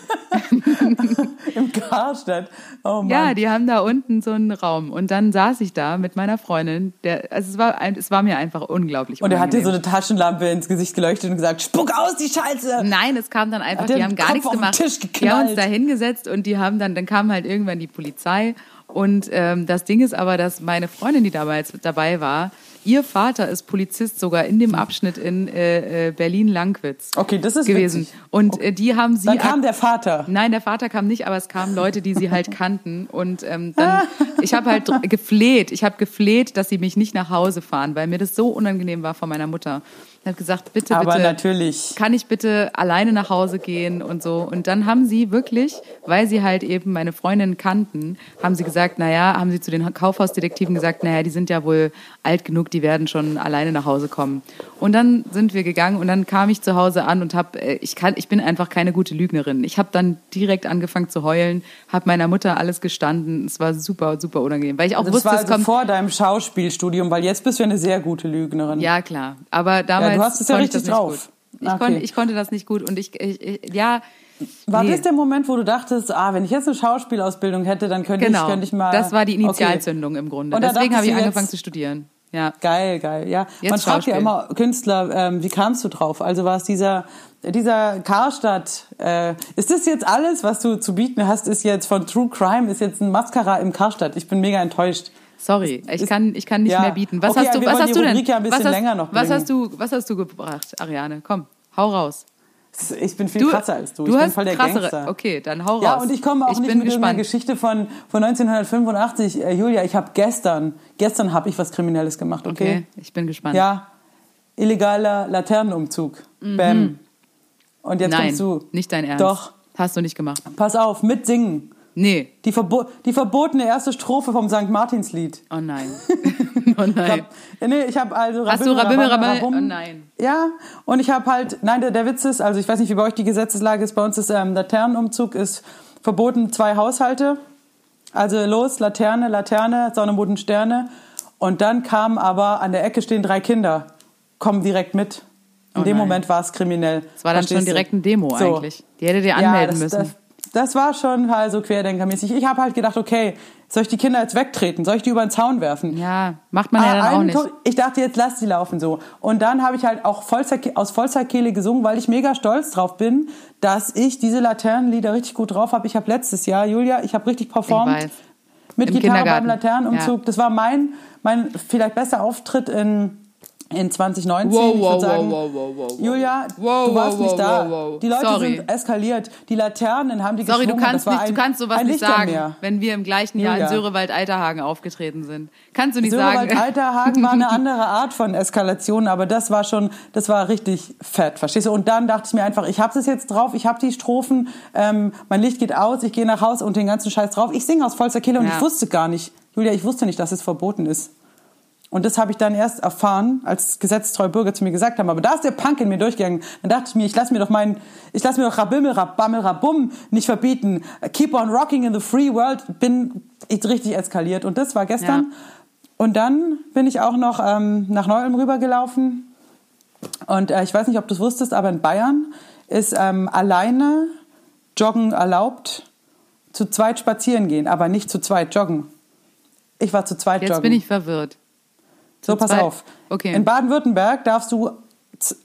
Im Karstadt. Oh Mann. Ja, die haben da unten so einen Raum. Und dann saß ich da mit meiner Freundin. Der, also es, war es war mir einfach unglaublich und er hat dir so eine Taschenlampe ins Gesicht geleuchtet und gesagt, spuck aus die Scheiße! Nein, es kam dann einfach, die haben gar Kopf nichts gemacht. Die haben uns da hingesetzt und die haben dann, dann kam halt irgendwann die Polizei Und ähm, das Ding ist aber, dass meine Freundin, die damals dabei war, ihr Vater ist Polizist sogar in dem Abschnitt in äh, äh, Berlin-Langwitz Okay, das ist gewesen. witzig. Und äh, die haben sie Dann kam der Vater. Nein, der Vater kam nicht, aber es kamen Leute, die sie halt kannten. Und ähm, dann, ich habe halt gefleht, ich habe gefleht, dass sie mich nicht nach Hause fahren, weil mir das so unangenehm war von meiner Mutter. Ich habe gesagt, bitte, Aber bitte, natürlich. kann ich bitte alleine nach Hause gehen und so. Und dann haben sie wirklich, weil sie halt eben meine Freundin kannten, haben sie gesagt, naja, haben sie zu den Kaufhausdetektiven gesagt, naja, die sind ja wohl alt genug, die werden schon alleine nach Hause kommen. Und dann sind wir gegangen und dann kam ich zu Hause an und habe, ich kann, ich bin einfach keine gute Lügnerin. Ich habe dann direkt angefangen zu heulen, habe meiner Mutter alles gestanden. Es war super, super unangenehm, weil ich auch Das wusste, war es also kommt. vor deinem Schauspielstudium, weil jetzt bist du ja eine sehr gute Lügnerin. Ja, klar. Aber damals du hast es ja richtig drauf. Ich, Okay. konnte, ich konnte das nicht gut und ich, ich, ich ja. War nee. das der Moment, wo du dachtest, ah, wenn ich jetzt eine Schauspielausbildung hätte, dann könnte Genau, ich, könnte ich mal. das war die Okay. Initialzündung im Grunde. Und Deswegen habe ich angefangen zu studieren. Ja. Geil, geil, ja. Jetzt Man fragt ja immer Künstler, ähm, wie kamst du drauf? Also war es dieser, dieser Karstadt, äh, ist das jetzt alles, was du zu bieten hast, ist jetzt von True Crime, ist jetzt ein Mascara im Karstadt? Ich bin mega enttäuscht. Sorry, ich kann, ich kann nicht Ja. mehr bieten. Was Okay, hast du, was hast du denn? Ja ein bisschen was hast, länger noch was hast du, was hast du gebracht, Ariane? Komm, hau raus. Ich bin viel krasser als du. Du ich bin hast voll der krassere. Gangster. Okay, dann hau raus. Ja, und ich komme auch ich nicht bin mit gespannt. Geschichte von, von 1985. Äh, Julia, ich habe gestern, gestern habe ich was Kriminelles gemacht, okay? Okay, ich bin gespannt. Ja, illegaler Laternenumzug. Bam. Und jetzt Mhm. Nein, kommst du. nicht dein Ernst. Doch. Hast du nicht gemacht. Pass auf, mit Singen. Nee. Die, verbo die verbotene erste Strophe vom St. Martinslied. Oh nein. oh Ich nein. hab, nee, ich habe also Hast du Rabam, Rabimmel? Rabum. Oh nein. Ja, und ich habe halt, nein, der, der Witz ist, also ich weiß nicht, wie bei euch die Gesetzeslage ist, bei uns ist ähm, Laternenumzug ist verboten, zwei Haushalte. Also los, Laterne, Laterne, Sonne, Mond und Sterne. Und dann kamen aber, an der Ecke stehen drei Kinder, kommen direkt mit. In Oh dem nein. Moment war es kriminell. Das war dann Verstehst schon direkt ein Demo So. eigentlich. Die hätte dir Ja, anmelden das, müssen. Das, das war schon halt so querdenkermäßig. Ich habe halt gedacht, okay, soll ich die Kinder jetzt wegtreten? Soll ich die über den Zaun werfen? ja, macht man ja Ah, dann auch nicht. Ich dachte, jetzt lass die laufen so. Und dann habe ich halt auch Vollzer- aus Vollzerkehle gesungen, weil ich mega stolz drauf bin, dass ich diese Laternenlieder richtig gut drauf habe. Ich habe letztes Jahr, Julia, ich habe richtig performt. Mit Im Gitarre beim. Laternenumzug. Ja. Das war mein, mein vielleicht bester Auftritt in, in 2019. Wow, ich wow, sagen, wow, wow, wow, wow. Julia, Wow, du warst wow, nicht da. Die Leute Sorry. sind eskaliert. Die Laternen haben die Sorry, du kannst nicht, du ein- kannst sowas nicht sagen, Lichtermeer. wenn wir im gleichen Jahr in Julia. Sörewald-Alterhagen aufgetreten sind. Kannst du nicht Sörewald sagen. Alterhagen war eine andere Art von Eskalation, aber das war schon, das war richtig fett, verstehst du? Und dann dachte ich mir einfach, ich habe es jetzt drauf, ich habe die Strophen, ähm, mein Licht geht aus, ich gehe nach Hause und den ganzen Scheiß drauf. Ich singe aus vollster Kehle und Ja. ich wusste gar nicht, Julia, ich wusste nicht, dass es verboten ist. Und das habe ich dann erst erfahren, als gesetztreue Bürger zu mir gesagt haben. Aber da ist der Punk in mir durchgegangen. Dann dachte ich mir, ich lass mir doch meinen, ich lass mir doch Rabimmel, Rabammel, Rabum nicht verbieten. Keep on rocking in the free world. Bin ich richtig eskaliert. Und das war gestern. Ja. Und dann bin ich auch noch ähm, nach Neu-Ulm rübergelaufen. Und äh, ich weiß nicht, ob du es wusstest, aber in Bayern ist ähm, alleine Joggen erlaubt, zu zweit spazieren gehen, aber nicht zu zweit joggen. Ich war zu zweit Jetzt joggen. bin ich verwirrt. So, pass zweit? auf. Okay. In Baden-Württemberg darfst du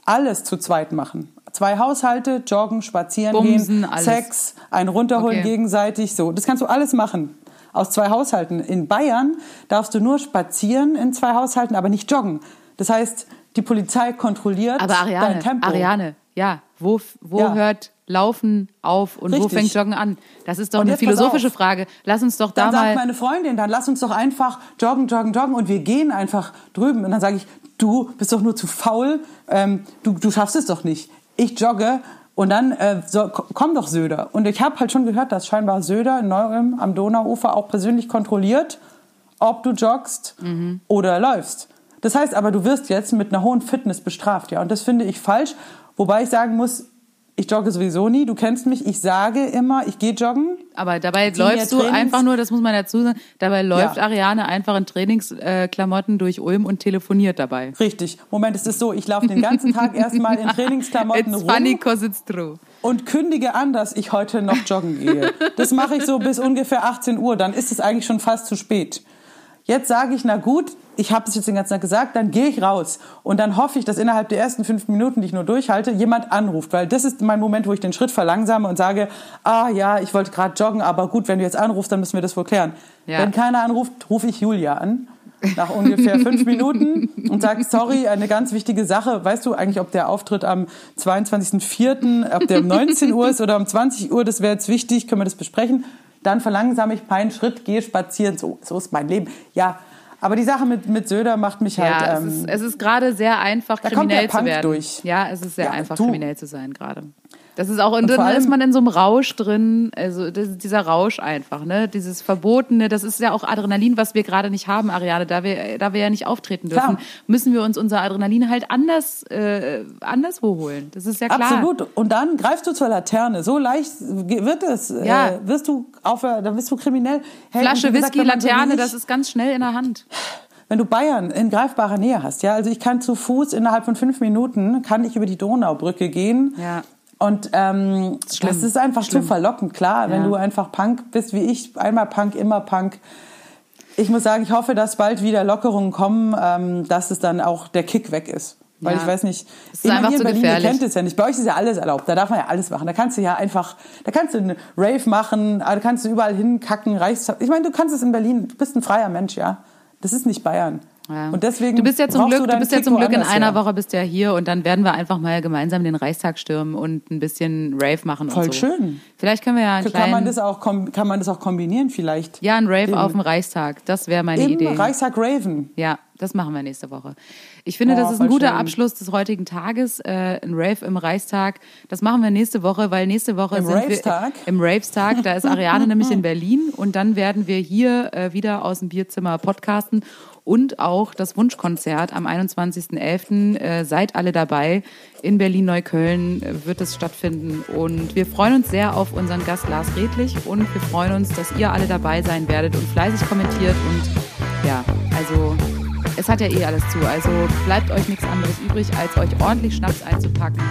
alles zu zweit machen. Zwei Haushalte, joggen, spazieren Bumsen, gehen, alles. Sex, ein runterholen Okay. gegenseitig, so. Das kannst du alles machen. Aus zwei Haushalten. In Bayern darfst du nur spazieren in zwei Haushalten, aber nicht joggen. Das heißt, die Polizei kontrolliert Aber Ariane, dein Tempo. Ariane, ja, wo, wo Ja. hört Laufen auf und wo Richtig. fängt Joggen an? Das ist doch Und eine philosophische. Frage. Lass uns doch da Dann sagt mal. meine Freundin, dann lass uns doch einfach joggen, joggen, joggen und wir gehen einfach drüben. Und dann sage ich, du bist doch nur zu faul, ähm, du, du schaffst es doch nicht. Ich jogge und dann äh, so, komm doch Söder. Und ich habe halt schon gehört, dass scheinbar Söder in Neu-Ulm am Donauufer auch persönlich kontrolliert, ob du joggst Mhm. oder läufst. Das heißt aber, du wirst jetzt mit einer hohen Fitness bestraft, ja. Und das finde ich falsch. Wobei ich sagen muss, ich jogge sowieso nie. Du kennst mich. Ich sage immer, ich gehe joggen. aber dabei läufst du Trainings- einfach nur, das muss man dazu sagen, dabei läuft Ja. Ariane einfach in Trainingsklamotten durch Ulm und telefoniert dabei. Richtig. Moment, es ist so, ich laufe den ganzen Tag erstmal in Trainingsklamotten It's rum funny cause it's true. und kündige an, dass ich heute noch joggen gehe. Das mache ich so bis ungefähr 18 Uhr, dann ist es eigentlich schon fast zu spät. Jetzt sage ich, na gut, ich habe es jetzt den ganzen Tag gesagt, dann gehe ich raus. Und dann hoffe ich, dass innerhalb der ersten fünf Minuten, die ich nur durchhalte, jemand anruft. Weil das ist mein Moment, wo ich den Schritt verlangsame und sage, ah ja, ich wollte gerade joggen, aber gut, wenn du jetzt anrufst, dann müssen wir das wohl klären. Ja. Wenn keiner anruft, rufe ich Julia an. Nach ungefähr fünf Minuten und sage, sorry, eine ganz wichtige Sache. Weißt du eigentlich, ob der Auftritt am 22.04., ob der um 19 Uhr ist oder um 20 Uhr, das wäre jetzt wichtig, können wir das besprechen. Dann verlangsame ich meinen Schritt, gehe spazieren, so, so ist mein Leben. Ja, aber die Sache mit, mit Söder macht mich halt. Ja, ähm, es ist, es ist gerade sehr einfach, Da kommt der kriminell zu Punk werden. durch. Ja, es ist sehr Ja, einfach, du. kriminell zu sein gerade. Das ist auch, und, Und dann ist man in so einem Rausch drin, also dieser Rausch einfach, ne? Dieses Verbotene, das ist ja auch Adrenalin, was wir gerade nicht haben, Ariane, da wir, da wir ja nicht auftreten dürfen, Klar. müssen wir uns unser Adrenalin halt anders, äh, anderswo holen. Das ist ja klar. Absolut. Und dann greifst du zur Laterne. So leicht wird es. Ja. Äh, wirst du auf, dann bist du kriminell. Hey, Flasche gesagt, Whisky, so Laterne, ich- das ist ganz schnell in der Hand. Wenn du Bayern in greifbarer Nähe hast, ja, also ich kann zu Fuß innerhalb von fünf Minuten kann ich über die Donaubrücke gehen. Ja. Und ähm, schlimm. das ist einfach Schlimm. zu verlockend. Klar, wenn Ja. du einfach Punk bist wie ich, einmal Punk, immer Punk. Ich muss sagen, ich hoffe, dass bald wieder Lockerungen kommen, ähm, dass es dann auch der Kick weg ist. Weil Ja. ich weiß nicht, Es ist einfach hier in zu Berlin, ihr kennt es ja nicht. Bei euch ist ja alles erlaubt. Da darf man ja alles machen. Da kannst du ja einfach, da kannst du eine Rave machen, da kannst du überall hinkacken, Reichstag. Ich meine, du kannst es in Berlin, du bist ein freier Mensch, ja. Das ist nicht Bayern. Ja. Und deswegen du bist ja zum Glück, du deinen bist ja zum Glück in einer her. Woche bist du ja hier und dann werden wir einfach mal gemeinsam den Reichstag stürmen und ein bisschen Rave machen Voll und so. schön. Vielleicht können wir ja einen Kann man, das auch, kann man das auch kombinieren vielleicht? ja, ein Rave auf dem Reichstag. Das wäre meine Im Idee. Reichstag Raven. Ja, das machen wir nächste Woche. Ich finde, Oh, das ist ein guter schön. Abschluss des heutigen Tages, äh, ein Rave im Reichstag. Das machen wir nächste Woche, weil nächste Woche Im sind Ravestag? wir im Ravestag. Da ist Ariane nämlich in Berlin und dann werden wir hier äh, wieder aus dem Bierzimmer podcasten und auch das Wunschkonzert am 21.11. Äh, seid alle dabei. In Berlin-Neukölln äh, wird es stattfinden und wir freuen uns sehr auf unseren Gast Lars Redlich und wir freuen uns, dass ihr alle dabei sein werdet und fleißig kommentiert und ja, also es hat ja eh alles zu. Also bleibt euch nichts anderes übrig, als euch ordentlich Schnaps einzupacken.